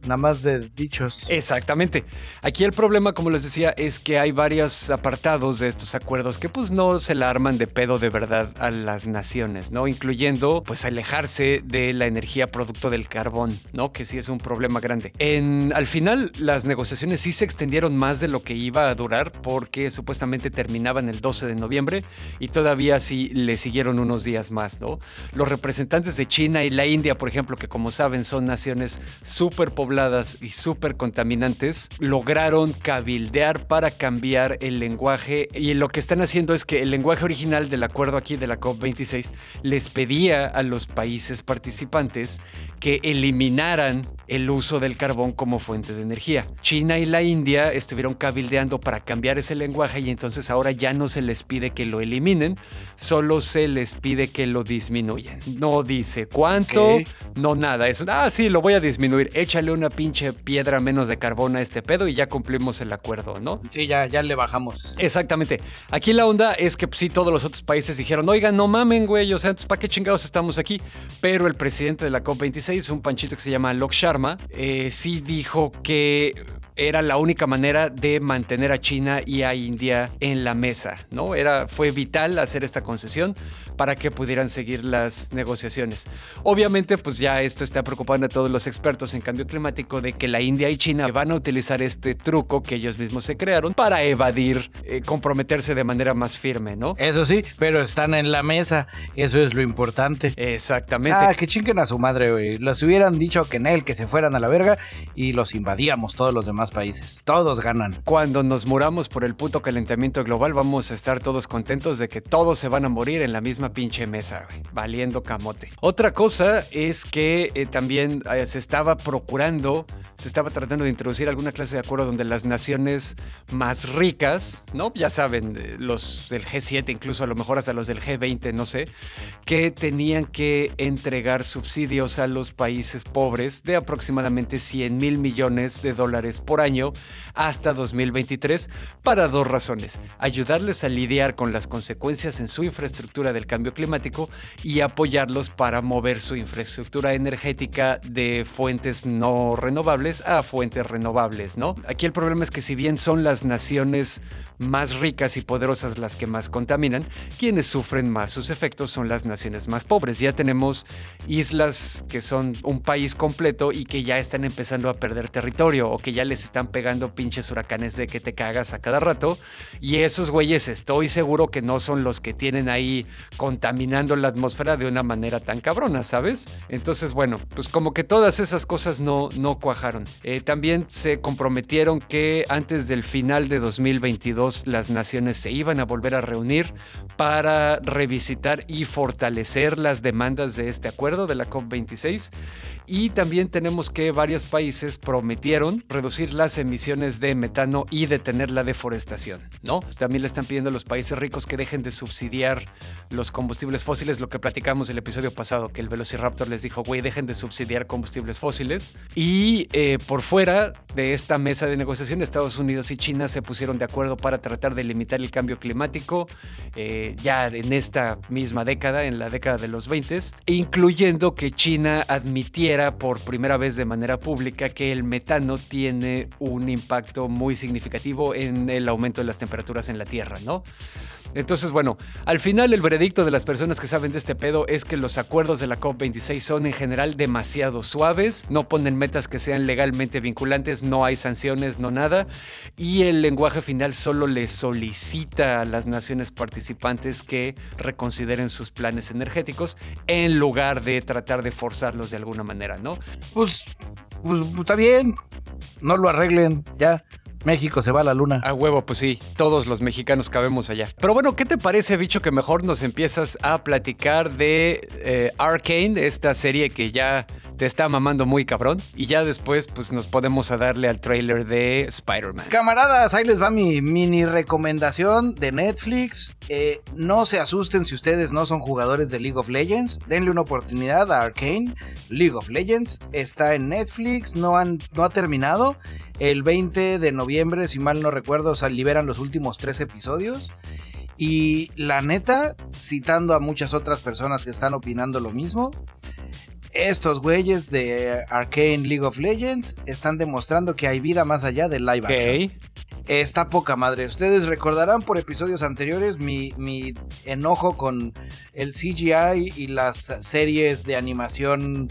Nada más de dichos. Exactamente. Aquí el problema, como les decía, es que hay varios apartados de estos acuerdos que pues no se la arman de pedo de verdad a las naciones, ¿no? Incluyendo pues alejarse de la energía producto del carbón, ¿no? Que sí es un problema grande. En, al final las negociaciones sí se extendieron más de lo que iba a durar porque supuestamente terminaban el 12 de noviembre y todavía sí le siguieron unos días más, ¿no? Los representantes de China y la India, por ejemplo, que como saben son naciones súper pobladas y súper contaminantes, lograron cabildear para cambiar el lenguaje y lo que están haciendo es que el lenguaje original del acuerdo aquí de la COP26 les pedía a los países participantes que eliminaran el uso del carbón como fuente de energía. China y la India estuvieron cabildeando para cambiar ese lenguaje y entonces ahora ya no se les pide que lo eliminen, solo se les pide que lo disminuyan. No dice cuánto, no nada, es, ah, sí, lo voy a disminuir, échale un una pinche piedra menos de carbón a este pedo y ya cumplimos el acuerdo, ¿no? Sí, ya, ya le bajamos. Exactamente. Aquí la onda es que pues, sí, todos los otros países dijeron, oigan, no mamen, güey, o sea, ¿para qué chingados estamos aquí? Pero el presidente de la COP26, un panchito que se llama Lok Sharma, eh, sí dijo que era la única manera de mantener a China y a India en la mesa, ¿no? Era, fue vital hacer esta concesión para que pudieran seguir las negociaciones. Obviamente, pues ya esto está preocupando a todos los expertos en cambio climático de que la India y China van a utilizar este truco que ellos mismos se crearon para evadir, eh, comprometerse de manera más firme, ¿no? Eso sí, pero están en la mesa, eso es lo importante. Exactamente. Ah, que chinguen a su madre, güey. Los hubieran dicho que en él, que se fueran a la verga y los invadíamos todos los demás países. Todos ganan. Cuando nos muramos por el puto calentamiento global, vamos a estar todos contentos de que todos se van a morir en la misma pinche mesa, valiendo camote. Otra cosa es que eh, también eh, se estaba procurando, se estaba tratando de introducir alguna clase de acuerdo donde las naciones más ricas, ¿no? Ya saben, eh, los del G7, incluso a lo mejor hasta los del G20, no sé, que tenían que entregar subsidios a los países pobres de aproximadamente 100 mil millones de dólares por año hasta 2023 para dos razones. Ayudarles a lidiar con las consecuencias en su infraestructura del cambio climático y apoyarlos para mover su infraestructura energética de fuentes no renovables a fuentes renovables, ¿no? Aquí el problema es que si bien son las naciones más ricas y poderosas las que más contaminan, quienes sufren más sus efectos son las naciones más pobres. Ya tenemos islas que son un país completo y que ya están empezando a perder territorio o que ya les están pegando pinches huracanes de que te cagas a cada rato. Y esos güeyes estoy seguro que no son los que tienen ahí contaminando la atmósfera de una manera tan cabrona, ¿sabes? Entonces, bueno, pues como que todas esas cosas no, no cuajaron. Eh, también se comprometieron que antes del final de 2022 las naciones se iban a volver a reunir para revisitar y fortalecer las demandas de este acuerdo de la COP26. Y también tenemos que varios países prometieron reducir las emisiones de metano y detener la deforestación, ¿no? También le están pidiendo a los países ricos que dejen de subsidiar los combustibles fósiles, lo que platicamos el episodio pasado, que el Velociraptor les dijo, güey, dejen de subsidiar combustibles fósiles. Y eh, por fuera de esta mesa de negociación, Estados Unidos y China se pusieron de acuerdo para tratar de limitar el cambio climático eh, ya en esta misma década, en la década de los 20, incluyendo que China admitiera por primera vez de manera pública que el metano tiene un impacto muy significativo en el aumento de las temperaturas en la Tierra, ¿no? Entonces, bueno, al final el veredicto de las personas que saben de este pedo es que los acuerdos de la COP26 son en general demasiado suaves, no ponen metas que sean legalmente vinculantes, no hay sanciones, no nada, y el lenguaje final solo le solicita a las naciones participantes que reconsideren sus planes energéticos en lugar de tratar de forzarlos de alguna manera, ¿no? Pues, pues está bien, no lo arreglen, ya. México se va a la luna. A huevo, pues sí, todos los mexicanos cabemos allá. Pero bueno, ¿qué te parece, bicho, que mejor nos empiezas a platicar de eh, Arcane, esta serie que ya te está mamando muy cabrón? Y ya después, pues nos podemos a darle al trailer de Spider-Man. Camaradas, ahí les va mi mini recomendación de Netflix. Eh, no se asusten si ustedes no son jugadores de League of Legends. Denle una oportunidad a Arcane. League of Legends está en Netflix, no, han, no ha terminado. El 20 de noviembre, si mal no recuerdo, o sea, liberan los últimos tres episodios. Y la neta, citando a muchas otras personas que están opinando lo mismo, estos güeyes de Arcane League of Legends están demostrando que hay vida más allá del live action. Está poca madre. Ustedes recordarán por episodios anteriores mi, mi, enojo con el CGI y las series de animación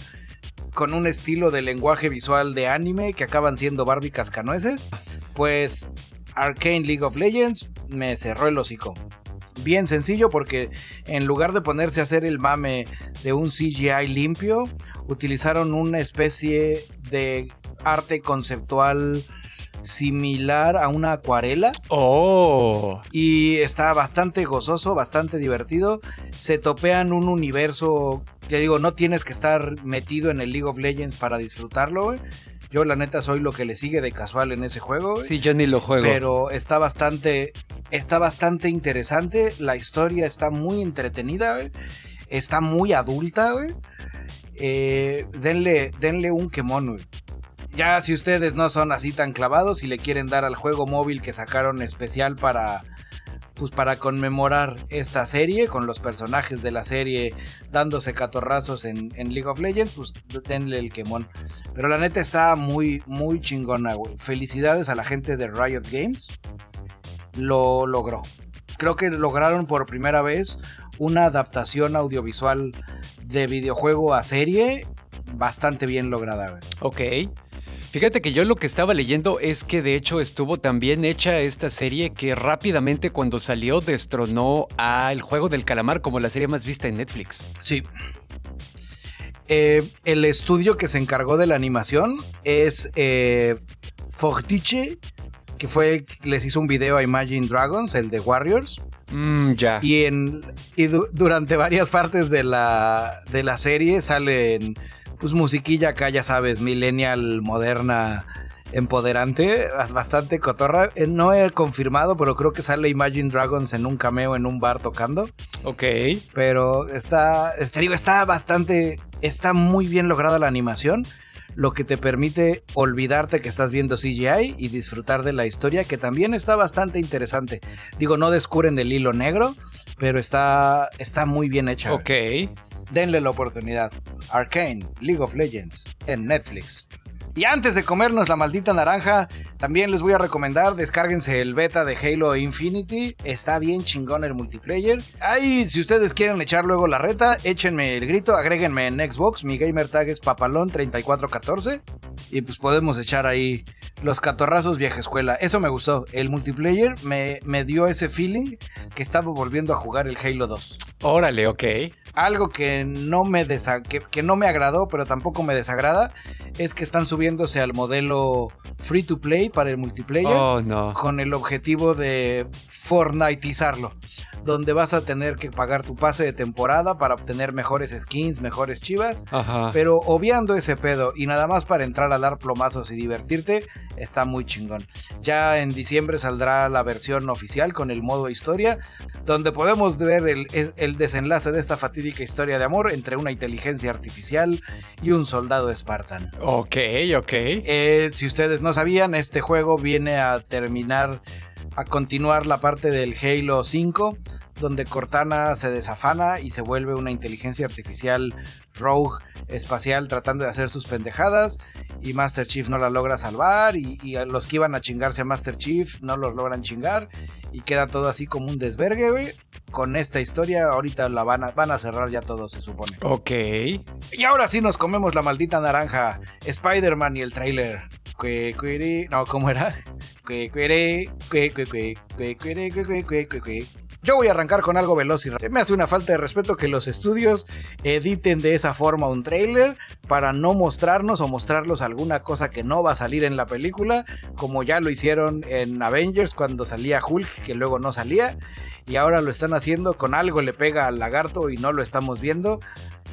con un estilo de lenguaje visual de anime que acaban siendo Barbie cascanueces. Pues Arcane League of Legends me cerró el hocico bien sencillo porque en lugar de ponerse a hacer el mame de un CGI limpio, utilizaron una especie de arte conceptual similar a una acuarela. Oh. Y está bastante gozoso, bastante divertido. Se topean un universo, te digo, no tienes que estar metido en el League of Legends para disfrutarlo, Yo la neta soy lo que le sigue de casual en ese juego. Sí, yo ni lo juego. Pero está bastante está bastante interesante, la historia está muy entretenida, está muy adulta, eh, denle, denle un quemón, Ya si ustedes no son así tan clavados y le quieren dar al juego móvil que sacaron especial para pues para conmemorar esta serie, con los personajes de la serie dándose catorrazos en, League of Legends, pues denle el quemón. Pero la neta está muy, muy chingona, güey. Felicidades a la gente de Riot Games. Lo logró. Creo que lograron por primera vez una adaptación audiovisual de videojuego a serie bastante bien lograda. Güey. Ok. Fíjate que yo lo que estaba leyendo es que de hecho estuvo también hecha esta serie que rápidamente cuando salió destronó al juego del calamar como la serie más vista en Netflix. Sí. Eh, el estudio que se encargó de la animación es eh, Fortiche, que fue les hizo un video a Imagine Dragons, el de Warriors. Mm, ya. Y, en, y durante varias partes de la, de la serie salen pues musiquilla acá, ya sabes, millennial, moderna, empoderante, bastante cotorra. Eh, no he confirmado, pero creo que sale Imagine Dragons en un cameo en un bar tocando. Ok. Pero está, te digo, está bastante, está muy bien lograda la animación lo que te permite olvidarte que estás viendo CGI y disfrutar de la historia, que también está bastante interesante. Digo, no descubren del hilo negro, pero está, está muy bien hecha. Ok. Denle la oportunidad. Arcane, League of Legends, en Netflix. Y antes de comernos la maldita naranja, también les voy a recomendar, descárguense el beta de Halo Infinity. Está bien chingón el multiplayer. Ahí, si ustedes quieren echar luego la reta, échenme el grito, agréguenme en Xbox. Mi gamer tag es papalón3414. Y pues podemos echar ahí los catorrazos vieja escuela. Eso me gustó. El multiplayer me, me dio ese feeling que estaba volviendo a jugar el Halo 2. Órale, ok. Algo que no me, que, no me agradó, pero tampoco me desagrada, es que están subiéndose al modelo free to play para el multiplayer. Oh, no. Con el objetivo de Fortniteizarlo. Donde vas a tener que pagar tu pase de temporada para obtener mejores skins, mejores chivas. Ajá. Pero obviando ese pedo y nada más para entrar a dar plomazos y divertirte, está muy chingón. Ya en diciembre saldrá la versión oficial con el modo historia, donde podemos ver el, el desenlace de esta fatídica historia de amor entre una inteligencia artificial y un soldado Spartan. Ok, ok. Eh, si ustedes no sabían, este juego viene a terminar, a continuar la parte del Halo 5 donde Cortana se desafana y se vuelve una inteligencia artificial rogue espacial tratando de hacer sus pendejadas y Master Chief no la logra salvar y, los que iban a chingarse a Master Chief no los logran chingar y queda todo así como un desvergue, Con esta historia ahorita la van a, van a cerrar ya todo, se supone. Ok. Y ahora sí nos comemos la maldita naranja. Spider-Man y el trailer. No, ¿cómo era? Yo voy a arrancar con algo veloz y se me hace una falta de respeto que los estudios editen de esa forma un trailer para no mostrarnos o mostrarlos alguna cosa que no va a salir en la película, como ya lo hicieron en Avengers cuando salía Hulk, que luego no salía, y ahora lo están haciendo con algo le pega al lagarto y no lo estamos viendo.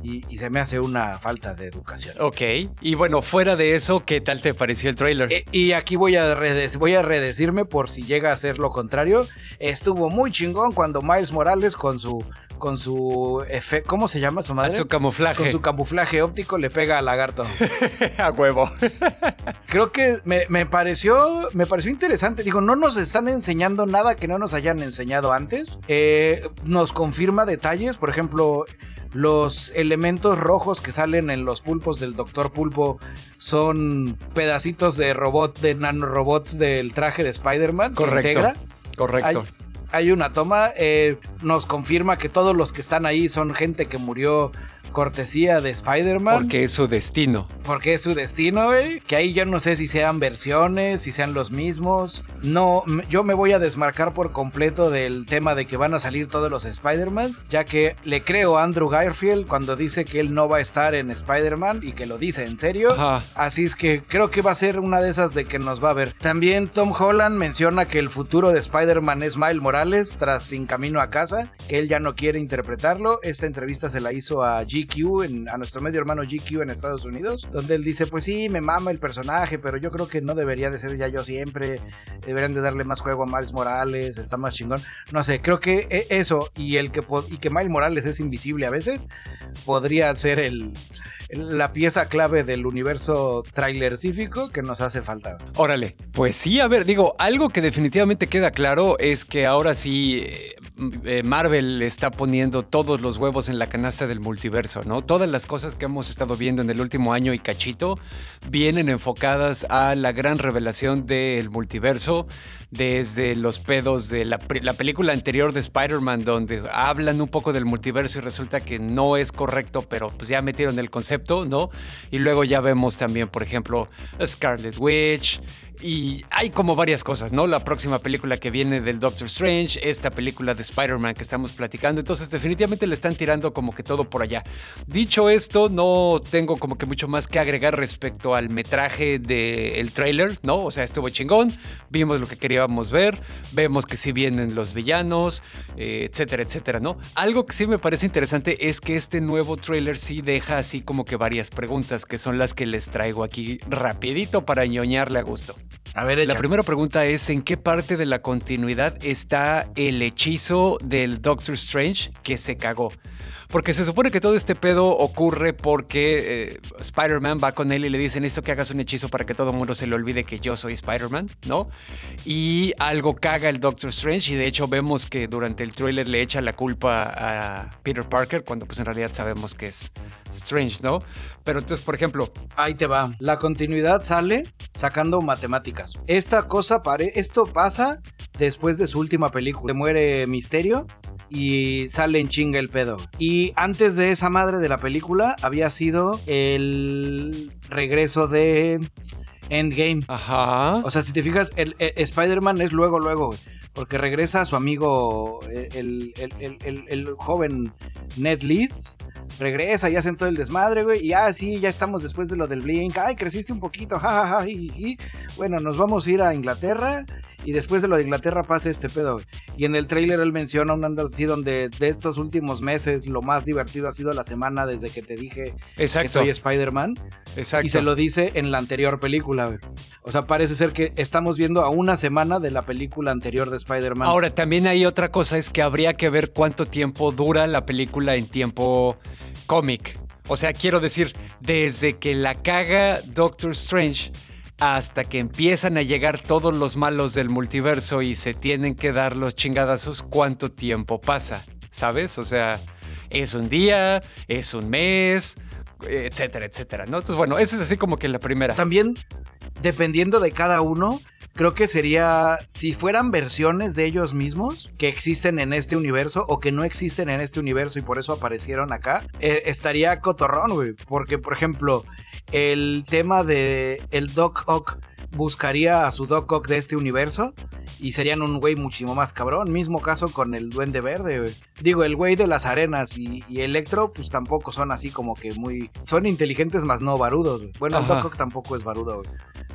Y, se me hace una falta de educación. Ok, y bueno, fuera de eso, ¿qué tal te pareció el trailer? Eh, y aquí voy a, voy a redecirme por si llega a ser lo contrario. Estuvo muy chingón cuando Miles Morales con su con su ¿cómo se llama su madre? su camuflaje. Con su camuflaje óptico le pega al lagarto. a huevo. Creo que me, pareció me pareció interesante. Digo, no nos están enseñando nada que no nos hayan enseñado antes. Eh, nos confirma detalles, por ejemplo, los elementos rojos que salen en los pulpos del Doctor Pulpo son pedacitos de robot, de nanorobots del traje de Spider-Man. Correcto. Correcto. Hay, una toma, eh, nos confirma que todos los que están ahí son gente que murió cortesía de Spider-Man. Porque es su destino. Porque es su destino, güey. Que ahí yo no sé si sean versiones, si sean los mismos. No, yo me voy a desmarcar por completo del tema de que van a salir todos los Spider-Man, ya que le creo a Andrew Garfield cuando dice que él no va a estar en Spider-Man y que lo dice en serio. Así es que creo que va a ser una de esas de que nos va a ver. También Tom Holland menciona que el futuro de Spider-Man es Miles Morales tras Sin Camino a Casa, que él ya no quiere interpretarlo. Esta entrevista se la hizo a G GQ, a nuestro medio hermano GQ en Estados Unidos, donde él dice, pues sí, me mama el personaje, pero yo creo que no debería de ser ya yo siempre, deberían de darle más juego a Miles Morales, está más chingón. No sé, creo que e, eso y el que, y que Miles Morales es invisible a veces, podría ser el la pieza clave del universo trailercífico que nos hace falta. Órale, pues sí, a ver, digo, algo que definitivamente queda claro es que ahora sí eh, eh, Marvel está poniendo todos los huevos en la canasta del multiverso, ¿no? Todas las cosas que hemos estado viendo en el último año y cachito vienen enfocadas a la gran revelación del multiverso, desde los pedos de la, la película anterior de Spider-Man, donde hablan un poco del multiverso y resulta que no es correcto, pero pues ya metieron el concepto, ¿no? Y luego ya vemos también, por ejemplo, Scarlet Witch, y hay como varias cosas, ¿no? La próxima película que viene del Doctor Strange, esta película de Spider-Man que estamos platicando, entonces definitivamente le están tirando como que todo por allá. Dicho esto, no tengo como que mucho más que agregar respecto al metraje del trailer, ¿no? O sea, estuvo chingón, vimos lo que queríamos ver, vemos que sí vienen los villanos, eh, etcétera, etcétera, ¿no? Algo que sí me parece interesante es que este nuevo trailer sí deja así como que varias preguntas que son las que les traigo aquí rapidito para ñoñarle a gusto. A ver, La primera pregunta es, ¿en qué parte de la continuidad está el hechizo del Doctor Strange que se cagó? Porque se supone que todo este pedo ocurre porque eh, Spider-Man va con él y le dicen esto que hagas un hechizo para que todo el mundo se le olvide que yo soy Spider-Man, ¿no? Y algo caga el Doctor Strange y de hecho vemos que durante el tráiler le echa la culpa a Peter Parker cuando pues en realidad sabemos que es Strange, ¿no? Pero entonces, por ejemplo... Ahí te va. La continuidad sale sacando matemáticas. Esta cosa, pare... esto pasa después de su última película. Se muere Misterio y sale en chinga el pedo. Y antes de esa madre de la película había sido el regreso de Endgame. Ajá. O sea, si te fijas, el, Spider-Man es luego, luego, porque regresa su amigo, el, el joven Ned Leeds, regresa y hacen todo el desmadre, güey, y ah, sí, ya estamos después de lo del Blink, ay, creciste un poquito, jajaja, y bueno, nos vamos a ir a Inglaterra y después de lo de Inglaterra pasa este pedo. Y en el trailer él menciona un así donde de estos últimos meses lo más divertido ha sido la semana desde que te dije que soy Spider-Man. Exacto. Y se lo dice en la anterior película. O sea, parece ser que estamos viendo a una semana de la película anterior de Spider-Man. Ahora, también hay otra cosa, es que habría que ver cuánto tiempo dura la película en tiempo cómic. O sea, quiero decir, desde que la caga Doctor Strange hasta que empiezan a llegar todos los malos del multiverso y se tienen que dar los chingadazos, ¿cuánto tiempo pasa? ¿Sabes? O sea, es un día, es un mes, etcétera, etcétera. Entonces, bueno, esa es así como que la primera. También, dependiendo de cada uno, creo que sería si fueran versiones de ellos mismos que existen en este universo o que no existen en este universo y por eso aparecieron acá, eh, estaría cotorrón, güey. Porque, por ejemplo, el tema de el Doc Ock buscaría a su Doc Ock de este universo y serían un güey muchísimo más cabrón. Mismo caso con el Duende Verde, Digo, el güey de las arenas y, Electro, pues tampoco son así como que muy. Son inteligentes, más no barudos, Bueno, el Doc Ock tampoco es barudo,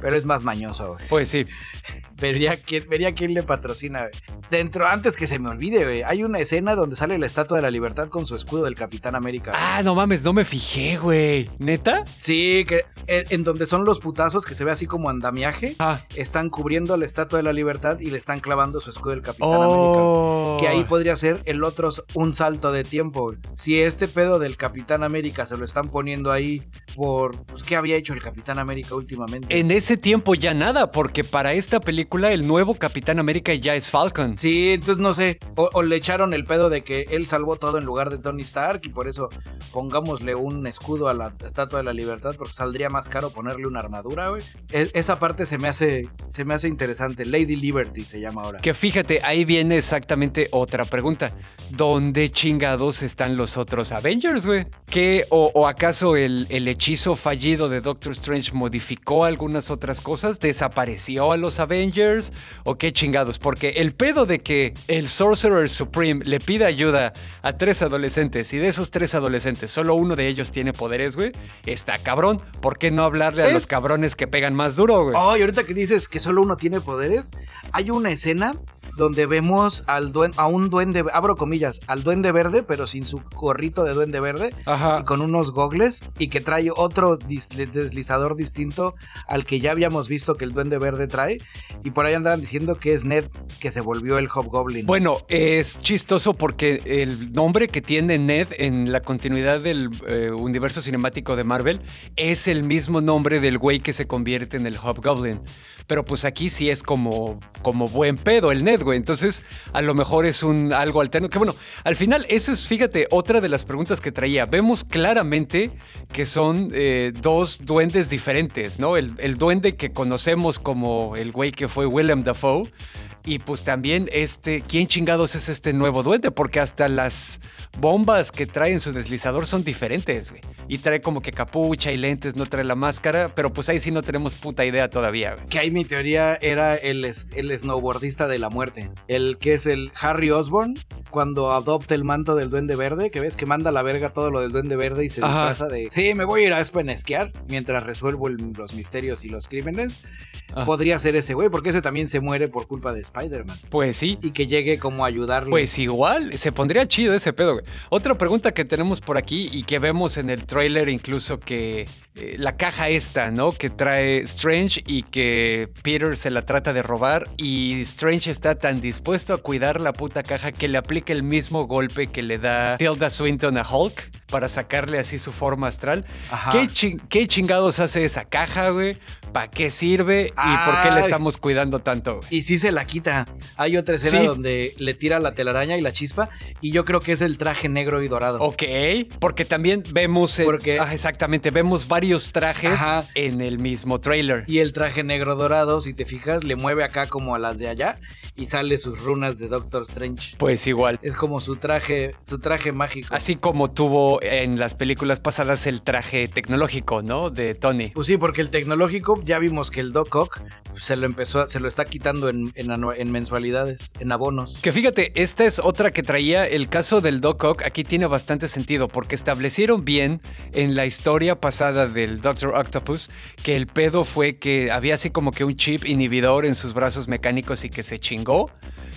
Pero es más mañoso, güey. Pues sí. Vería quién, vería quién le patrocina, güey. Dentro, antes que se me olvide, güey, hay una escena donde sale la estatua de la libertad con su escudo del Capitán América. Ah, no mames, no me fijé, güey. ¿Neta? Sí, que en, donde son los putazos que se ve así como andamiaje, ah. están cubriendo la estatua de la libertad y le están clavando su escudo del Capitán América. Que ahí podría ser el otro un salto de tiempo. Si este pedo del Capitán América se lo están poniendo ahí por pues, qué había hecho el Capitán América últimamente. En ese tiempo ya nada, porque para esta película el nuevo Capitán América ya es Falcon. Sí, entonces no sé, o, le echaron el pedo de que él salvó todo en lugar de Tony Stark y por eso pongámosle un escudo a la Estatua de la Libertad porque saldría más caro ponerle una armadura, güey. E, esa parte se me hace se me hace interesante. Lady Liberty se llama ahora. Que fíjate, ahí viene exactamente otra pregunta. ¿Dónde chingados están los otros Avengers, güey? ¿Qué o, acaso el, el hechizo fallido de Doctor Strange modificó algunas otras cosas? ¿Desapareció a los Avengers? ¿O qué chingados? Porque el pedo de que el Sorcerer Supreme le pida ayuda a tres adolescentes y de esos tres adolescentes solo uno de ellos tiene poderes, güey, está cabrón. ¿Por qué no hablarle a los cabrones que pegan más duro, güey? Y ahorita que dices que solo uno tiene poderes, hay una escena donde vemos al a un duende, abro comillas, al duende verde, pero sin su gorrito de duende verde y con unos gogles y que trae otro deslizador distinto al que ya habíamos visto que el duende verde trae y por ahí andaban diciendo que es Ned que se volvió el Hobgoblin. Bueno, es chistoso porque el nombre que tiene Ned en la continuidad del eh, universo cinemático de Marvel es el mismo nombre del güey que se convierte en el Hobgoblin. Pero pues aquí sí es como, como buen pedo el Ned, güey. Entonces, a lo mejor es un algo alterno. Que bueno, al final, esa es, fíjate, otra de las preguntas que traía. Vemos claramente que son eh, dos duendes diferentes, ¿no? El, el duende que conocemos como el güey que fue William Dafoe y pues también este, ¿quién chingados es este nuevo duende? Porque hasta las bombas que trae en su deslizador son diferentes, güey. Y trae como que capucha y lentes, no trae la máscara, pero pues ahí sí no tenemos puta idea todavía, güey. Que ahí mi teoría era el, el snowboardista de la muerte. El que es el Harry Osborn, cuando adopta el manto del duende verde, que ves que manda a la verga todo lo del duende verde y se disfraza de, sí, me voy a ir a esquiar mientras resuelvo los misterios y los crímenes. Ah. Podría ser ese güey, porque ese también se muere por culpa de Spider-Man. Pues sí. Y que llegue como a ayudarle. Pues igual, se pondría chido ese pedo, güey. Otra pregunta que tenemos por aquí y que vemos en el trailer incluso que eh, la caja esta, ¿no? Que trae Strange y que Peter se la trata de robar y Strange está tan dispuesto a cuidar la puta caja que le aplica el mismo golpe que le da Tilda Swinton a Hulk para sacarle así su forma astral. ¿Qué, chingados hace esa caja, güey? ¿Para qué sirve? ¿Y por qué le estamos cuidando tanto? Y sí se la quita. Hay otra escena donde le tira la telaraña y la chispa y yo creo que es el traje negro y dorado. Ok, porque también vemos... porque, exactamente, vemos varios trajes en el mismo trailer. Y el traje negro dorado, si te fijas, le mueve acá como a las de allá y sale sus runas de Doctor Strange. Pues igual. Es como su traje, su traje mágico. Así como tuvo en las películas pasadas el traje tecnológico, ¿no? De Tony. Pues sí, porque el tecnológico ya vimos que el Doc Ock se lo empezó, se lo está quitando en, en, mensualidades, en abonos. Que fíjate, esta es otra que traía el caso del Doc Ock. Aquí tiene bastante sentido porque establecieron bien en la historia pasada del Doctor Octopus que el pedo fue que había así como que un chip inhibidor en sus brazos mecánicos y que se chingó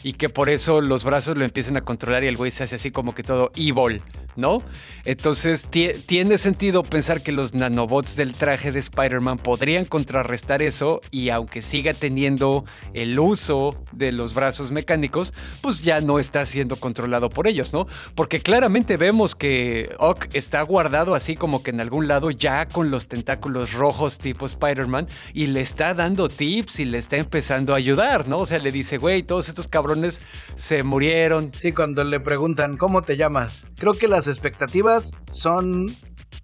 y que por eso los brazos lo empiezan a controlar y el güey se hace así como que todo evil, ¿no? Entonces tiene sentido pensar que los nanobots del traje de Spider-Man podrían contrarrestar eso y aunque siga teniendo el uso de los brazos mecánicos, pues ya no está siendo controlado por ellos, ¿no? Porque claramente vemos que Ock está guardado así como que en algún lado ya con los tentáculos rojos tipo Spider-Man y le está dando tips y le está empezando a ayudar, ¿no? O sea, le dice, güey, todos estos cabrones se murieron. Sí, cuando le preguntan, ¿cómo te llamas? Creo que las expectativas son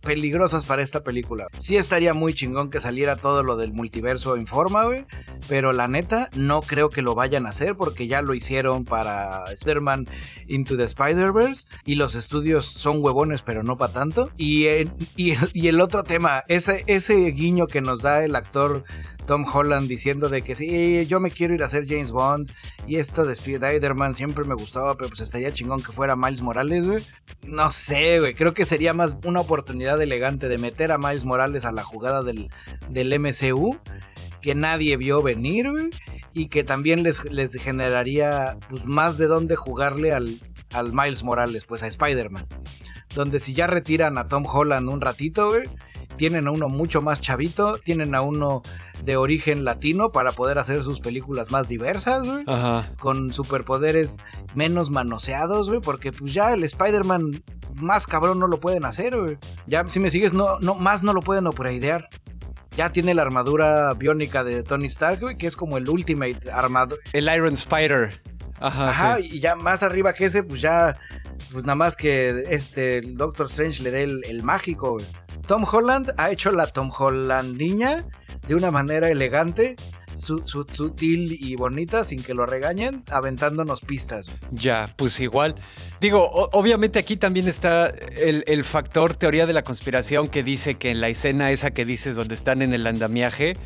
peligrosas para esta película. Sí estaría muy chingón que saliera todo lo del multiverso en forma, güey. Pero la neta, no creo que lo vayan a hacer porque ya lo hicieron para Spider-Man Into the Spider-Verse. Y los estudios son huevones, pero no para tanto. Y, el otro tema, ese guiño que nos da el actor Tom Holland diciendo de que sí, yo me quiero ir a ser James Bond y esto de Spider-Man siempre me gustaba, pero pues estaría chingón que fuera Miles Morales, güey. No sé, güey, creo que sería más una oportunidad elegante de meter a Miles Morales a la jugada del, del MCU que nadie vio venir, güey, y que también les, les generaría pues, más de dónde jugarle al, al Miles Morales, pues a Spider-Man. Donde si ya retiran a Tom Holland un ratito, güey, tienen a uno mucho más chavito, tienen a uno de origen latino para poder hacer sus películas más diversas, güey. Ajá. Con superpoderes menos manoseados, güey, porque pues ya el Spider-Man más cabrón no lo pueden hacer, güey. Ya si me sigues, no, no, más no lo pueden idear. Ya tiene la armadura biónica de Tony Stark, güey, que es como el ultimate armador. El Iron Spider. Ajá, Ajá y ya más arriba que ese, pues ya, pues nada más que este el Doctor Strange le dé el, el mágico, güey. Tom Holland ha hecho la Tom Hollandiña de una manera elegante, sutil y bonita, sin que lo regañen, aventándonos pistas. Ya, pues igual. Digo, obviamente aquí también está el, factor teoría de la conspiración que dice que en la escena esa que dices donde están en el andamiaje,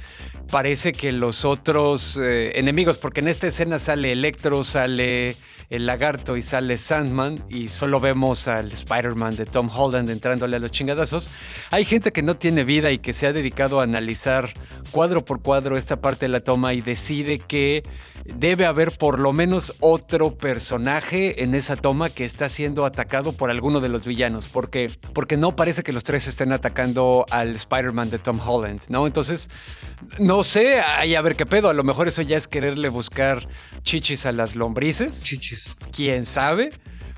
parece que los otros eh, enemigos, porque en esta escena sale Electro, sale el lagarto y sale Sandman y solo vemos al Spider-Man de Tom Holland entrándole a los chingadazos. Hay gente que no tiene vida y que se ha dedicado a analizar cuadro por cuadro esta parte del la toma y decide que debe haber por lo menos otro personaje en esa toma que está siendo atacado por alguno de los villanos, porque, porque no parece que los tres estén atacando al Spider-Man de Tom Holland, ¿no? Entonces, no sé, ahí a ver qué pedo, a lo mejor eso ya es quererle buscar chichis a las lombrices. Chichis. ¿Quién sabe?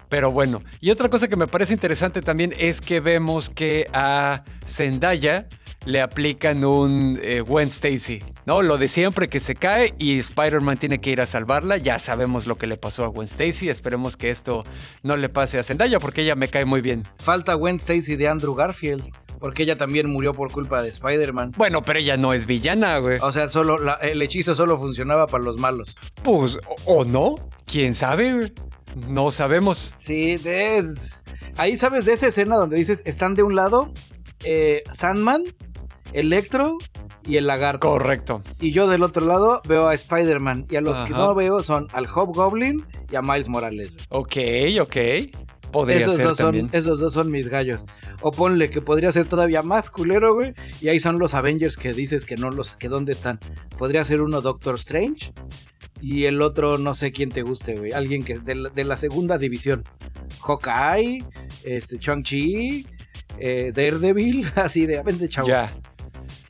Pero bueno, y otra cosa que me parece interesante también es que vemos que a Zendaya le aplican un eh, Gwen Stacy, ¿no? Lo de siempre que se cae y Spider-Man tiene que ir a salvarla. Ya sabemos lo que le pasó a Gwen Stacy. Esperemos que esto no le pase a Zendaya porque ella me cae muy bien. Falta Gwen Stacy de Andrew Garfield. Porque ella también murió por culpa de Spider-Man. Bueno, pero ella no es villana, güey. O sea, solo el hechizo solo funcionaba para los malos. Pues, o, no. ¿Quién sabe, güey? No sabemos. Sí, de... ahí sabes de esa escena donde dices, están de un lado eh, Sandman, Electro y el lagarto. Correcto. Y yo del otro lado veo a Spider-Man. Y a los que no veo son al Hobgoblin y a Miles Morales. Ok, ok. Podría esos, ser dos son, esos dos son mis gallos. O ponle que podría ser todavía más culero, güey. Y ahí son los Avengers que dices que no los. que dónde están. Podría ser uno Doctor Strange. Y el otro, no sé quién te guste, güey. Alguien que de la, de la segunda división. Hawkeye, este, Chang-Chi, eh, Daredevil, así de, vente, chavo. Ya.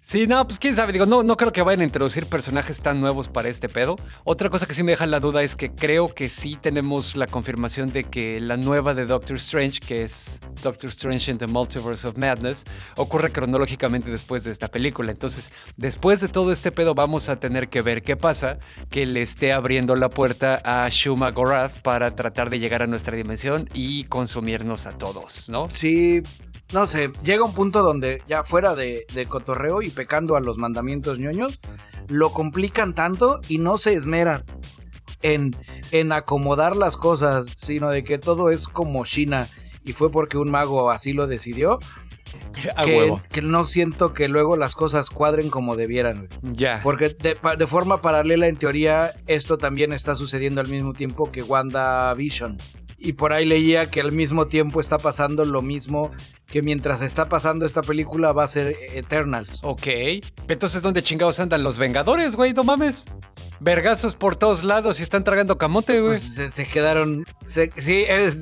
Sí, no, pues quién sabe, digo, no, no creo que vayan a introducir personajes tan nuevos para este pedo. Otra cosa que sí me deja la duda es que creo que sí tenemos la confirmación de que la nueva de Doctor Strange, que es Doctor Strange in the Multiverse of Madness, ocurre cronológicamente después de esta película. Entonces, después de todo este pedo vamos a tener que ver qué pasa, que le esté abriendo la puerta a Shuma Gorath para tratar de llegar a nuestra dimensión y consumirnos a todos, ¿no? Sí, no sé, llega un punto donde ya fuera de, cotorreo y pecando a los mandamientos ñoños, lo complican tanto y no se esmeran en, en acomodar las cosas, sino de que todo es como China y fue porque un mago así lo decidió. Que, que, no siento que luego las cosas cuadren como debieran. Ya. Porque de, de, forma paralela, en teoría, esto también está sucediendo al mismo tiempo que WandaVision. Y por ahí leía que al mismo tiempo está pasando lo mismo que mientras está pasando esta película va a ser Eternals. Ok. Entonces, ¿dónde chingados andan los Vengadores, güey? No mames. Vergazos por todos lados y están tragando camote, güey. Pues se, quedaron. sí, es,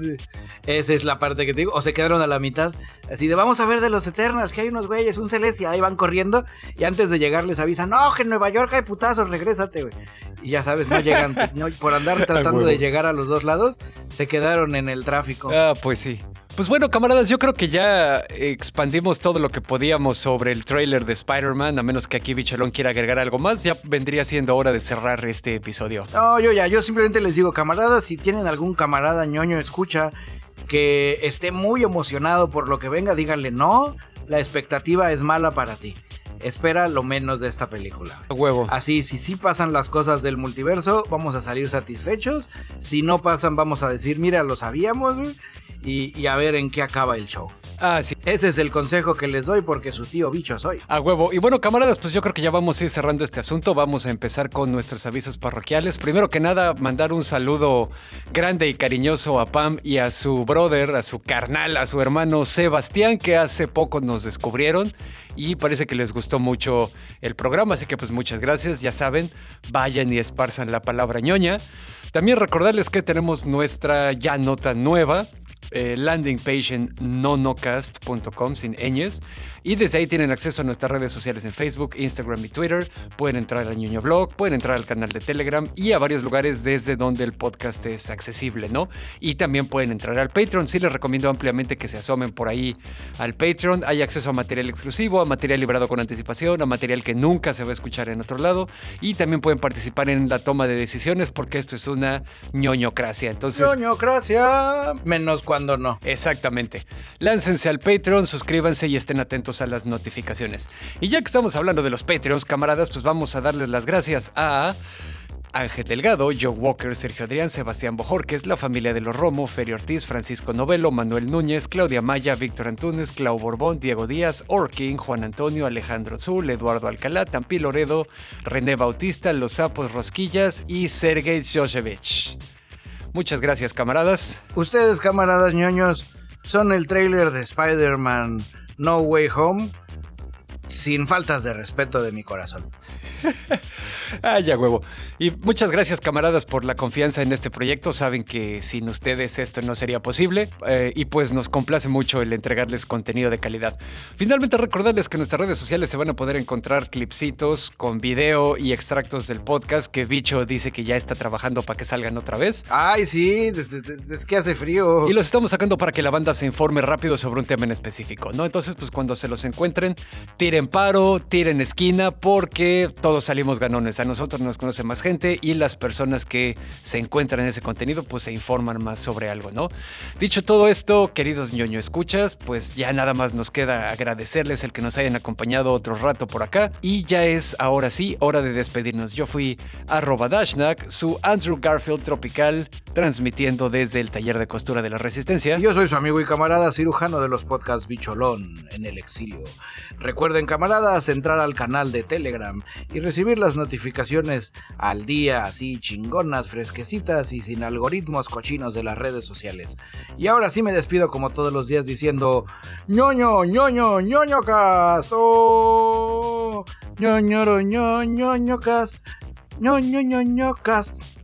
esa es la parte que te digo. O se quedaron a la mitad. Así de vamos a ver de los Eternals, que hay unos güeyes, un celestia. Ahí van corriendo. Y antes de llegar les avisan: No, que en Nueva York hay putazos, regrésate, güey. Y ya sabes, no llegan. por andar tratando de llegar a los dos lados, se quedaron en el tráfico. Ah, pues sí. Pues bueno, camaradas, yo creo que ya expandimos todo lo que podíamos sobre el trailer de Spider-Man, a menos que aquí Bicholón quiera agregar algo más, ya vendría siendo hora de cerrar este episodio. No, yo ya, yo simplemente les digo, camaradas, si tienen algún camarada ñoño escucha que esté muy emocionado por lo que venga, díganle no, la expectativa es mala para ti. Espera lo menos de esta película. Huevo. Así, si sí pasan las cosas del multiverso, vamos a salir satisfechos. Si no pasan, vamos a decir, mira, lo sabíamos, y, a ver en qué acaba el show. Ah, sí. Ese es el consejo que les doy porque su tío bicho soy. A huevo. Y bueno, camaradas, pues yo creo que ya vamos a ir cerrando este asunto. Vamos a empezar con nuestros avisos parroquiales. Primero que nada, mandar un saludo grande y cariñoso a Pam y a su brother, a su carnal, a su hermano Sebastián, que hace poco nos descubrieron y parece que les gustó mucho el programa. Así que pues muchas gracias. Ya saben, vayan y esparzan la palabra ñoña. También recordarles que tenemos nuestra ya nota nueva eh, en nonocast.com sin ñes. Y desde ahí tienen acceso a nuestras redes sociales en Facebook, Instagram y Twitter. Pueden entrar al Ñoño Blog, pueden entrar al canal de Telegram y a varios lugares desde donde el podcast es accesible, ¿no? Y también pueden entrar al Patreon. Sí les recomiendo ampliamente que se asomen por ahí al Patreon. Hay acceso a material exclusivo, a material librado con anticipación, a material que nunca se va a escuchar en otro lado. Y también pueden participar en la toma de decisiones porque esto es una ñoñocracia. Entonces. ñoñocracia. Menos Exactamente. Láncense al Patreon, suscríbanse y estén atentos a las notificaciones. Y ya que estamos hablando de los Patreons, camaradas, pues vamos a darles las gracias a... Ángel Delgado, Joe Walker, Sergio Adrián, Sebastián Bojorques, la familia de los Romo, Ferio Ortiz, Francisco Novelo, Manuel Núñez, Claudia Maya, Víctor Antunes, Clau Borbón, Diego Díaz, Orkin, Juan Antonio, Alejandro Zul, Eduardo Alcalá, Tampi Loredo, René Bautista, Los Sapos Rosquillas y Sergei Josevich. Muchas gracias, camaradas. Ustedes, camaradas ñoños, son el trailer de Spider-Man No Way Home sin faltas de respeto de mi corazón. Ah, ya huevo. Y muchas gracias, camaradas, por la confianza en este proyecto. Saben que sin ustedes esto no sería posible. Eh, y pues nos complace mucho el entregarles contenido de calidad. Finalmente, recordarles que en nuestras redes sociales se van a poder encontrar clipsitos con video y extractos del podcast que Bicho dice que ya está trabajando para que salgan otra vez. Ay, sí, es, que hace frío. Y los estamos sacando para que la banda se informe rápido sobre un tema en específico, ¿no? Entonces, pues cuando se los encuentren, tiren paro, tiren esquina, porque todos salimos ganones. A nosotros nos conoce más gente y las personas que se encuentran en ese contenido, pues se informan más sobre algo, ¿no? Dicho todo esto, queridos ñoño escuchas, pues ya nada más nos queda agradecerles el que nos hayan acompañado otro rato por acá. Y ya es ahora sí hora de despedirnos. Yo fui Dashnak, su Andrew Garfield tropical, transmitiendo desde el taller de costura de la Resistencia. Yo soy su amigo y camarada cirujano de los podcasts Bicholón en el exilio. Recuerden, camaradas, entrar al canal de Telegram y recibir las notificaciones al día, así chingonas, fresquecitas y sin algoritmos cochinos de las redes sociales. Y ahora sí me despido como todos los días diciendo ñoño, ñoño, ñoño cast. Oh, ñoño, ñoño, ñoño cast. ñoño, ñoño cast.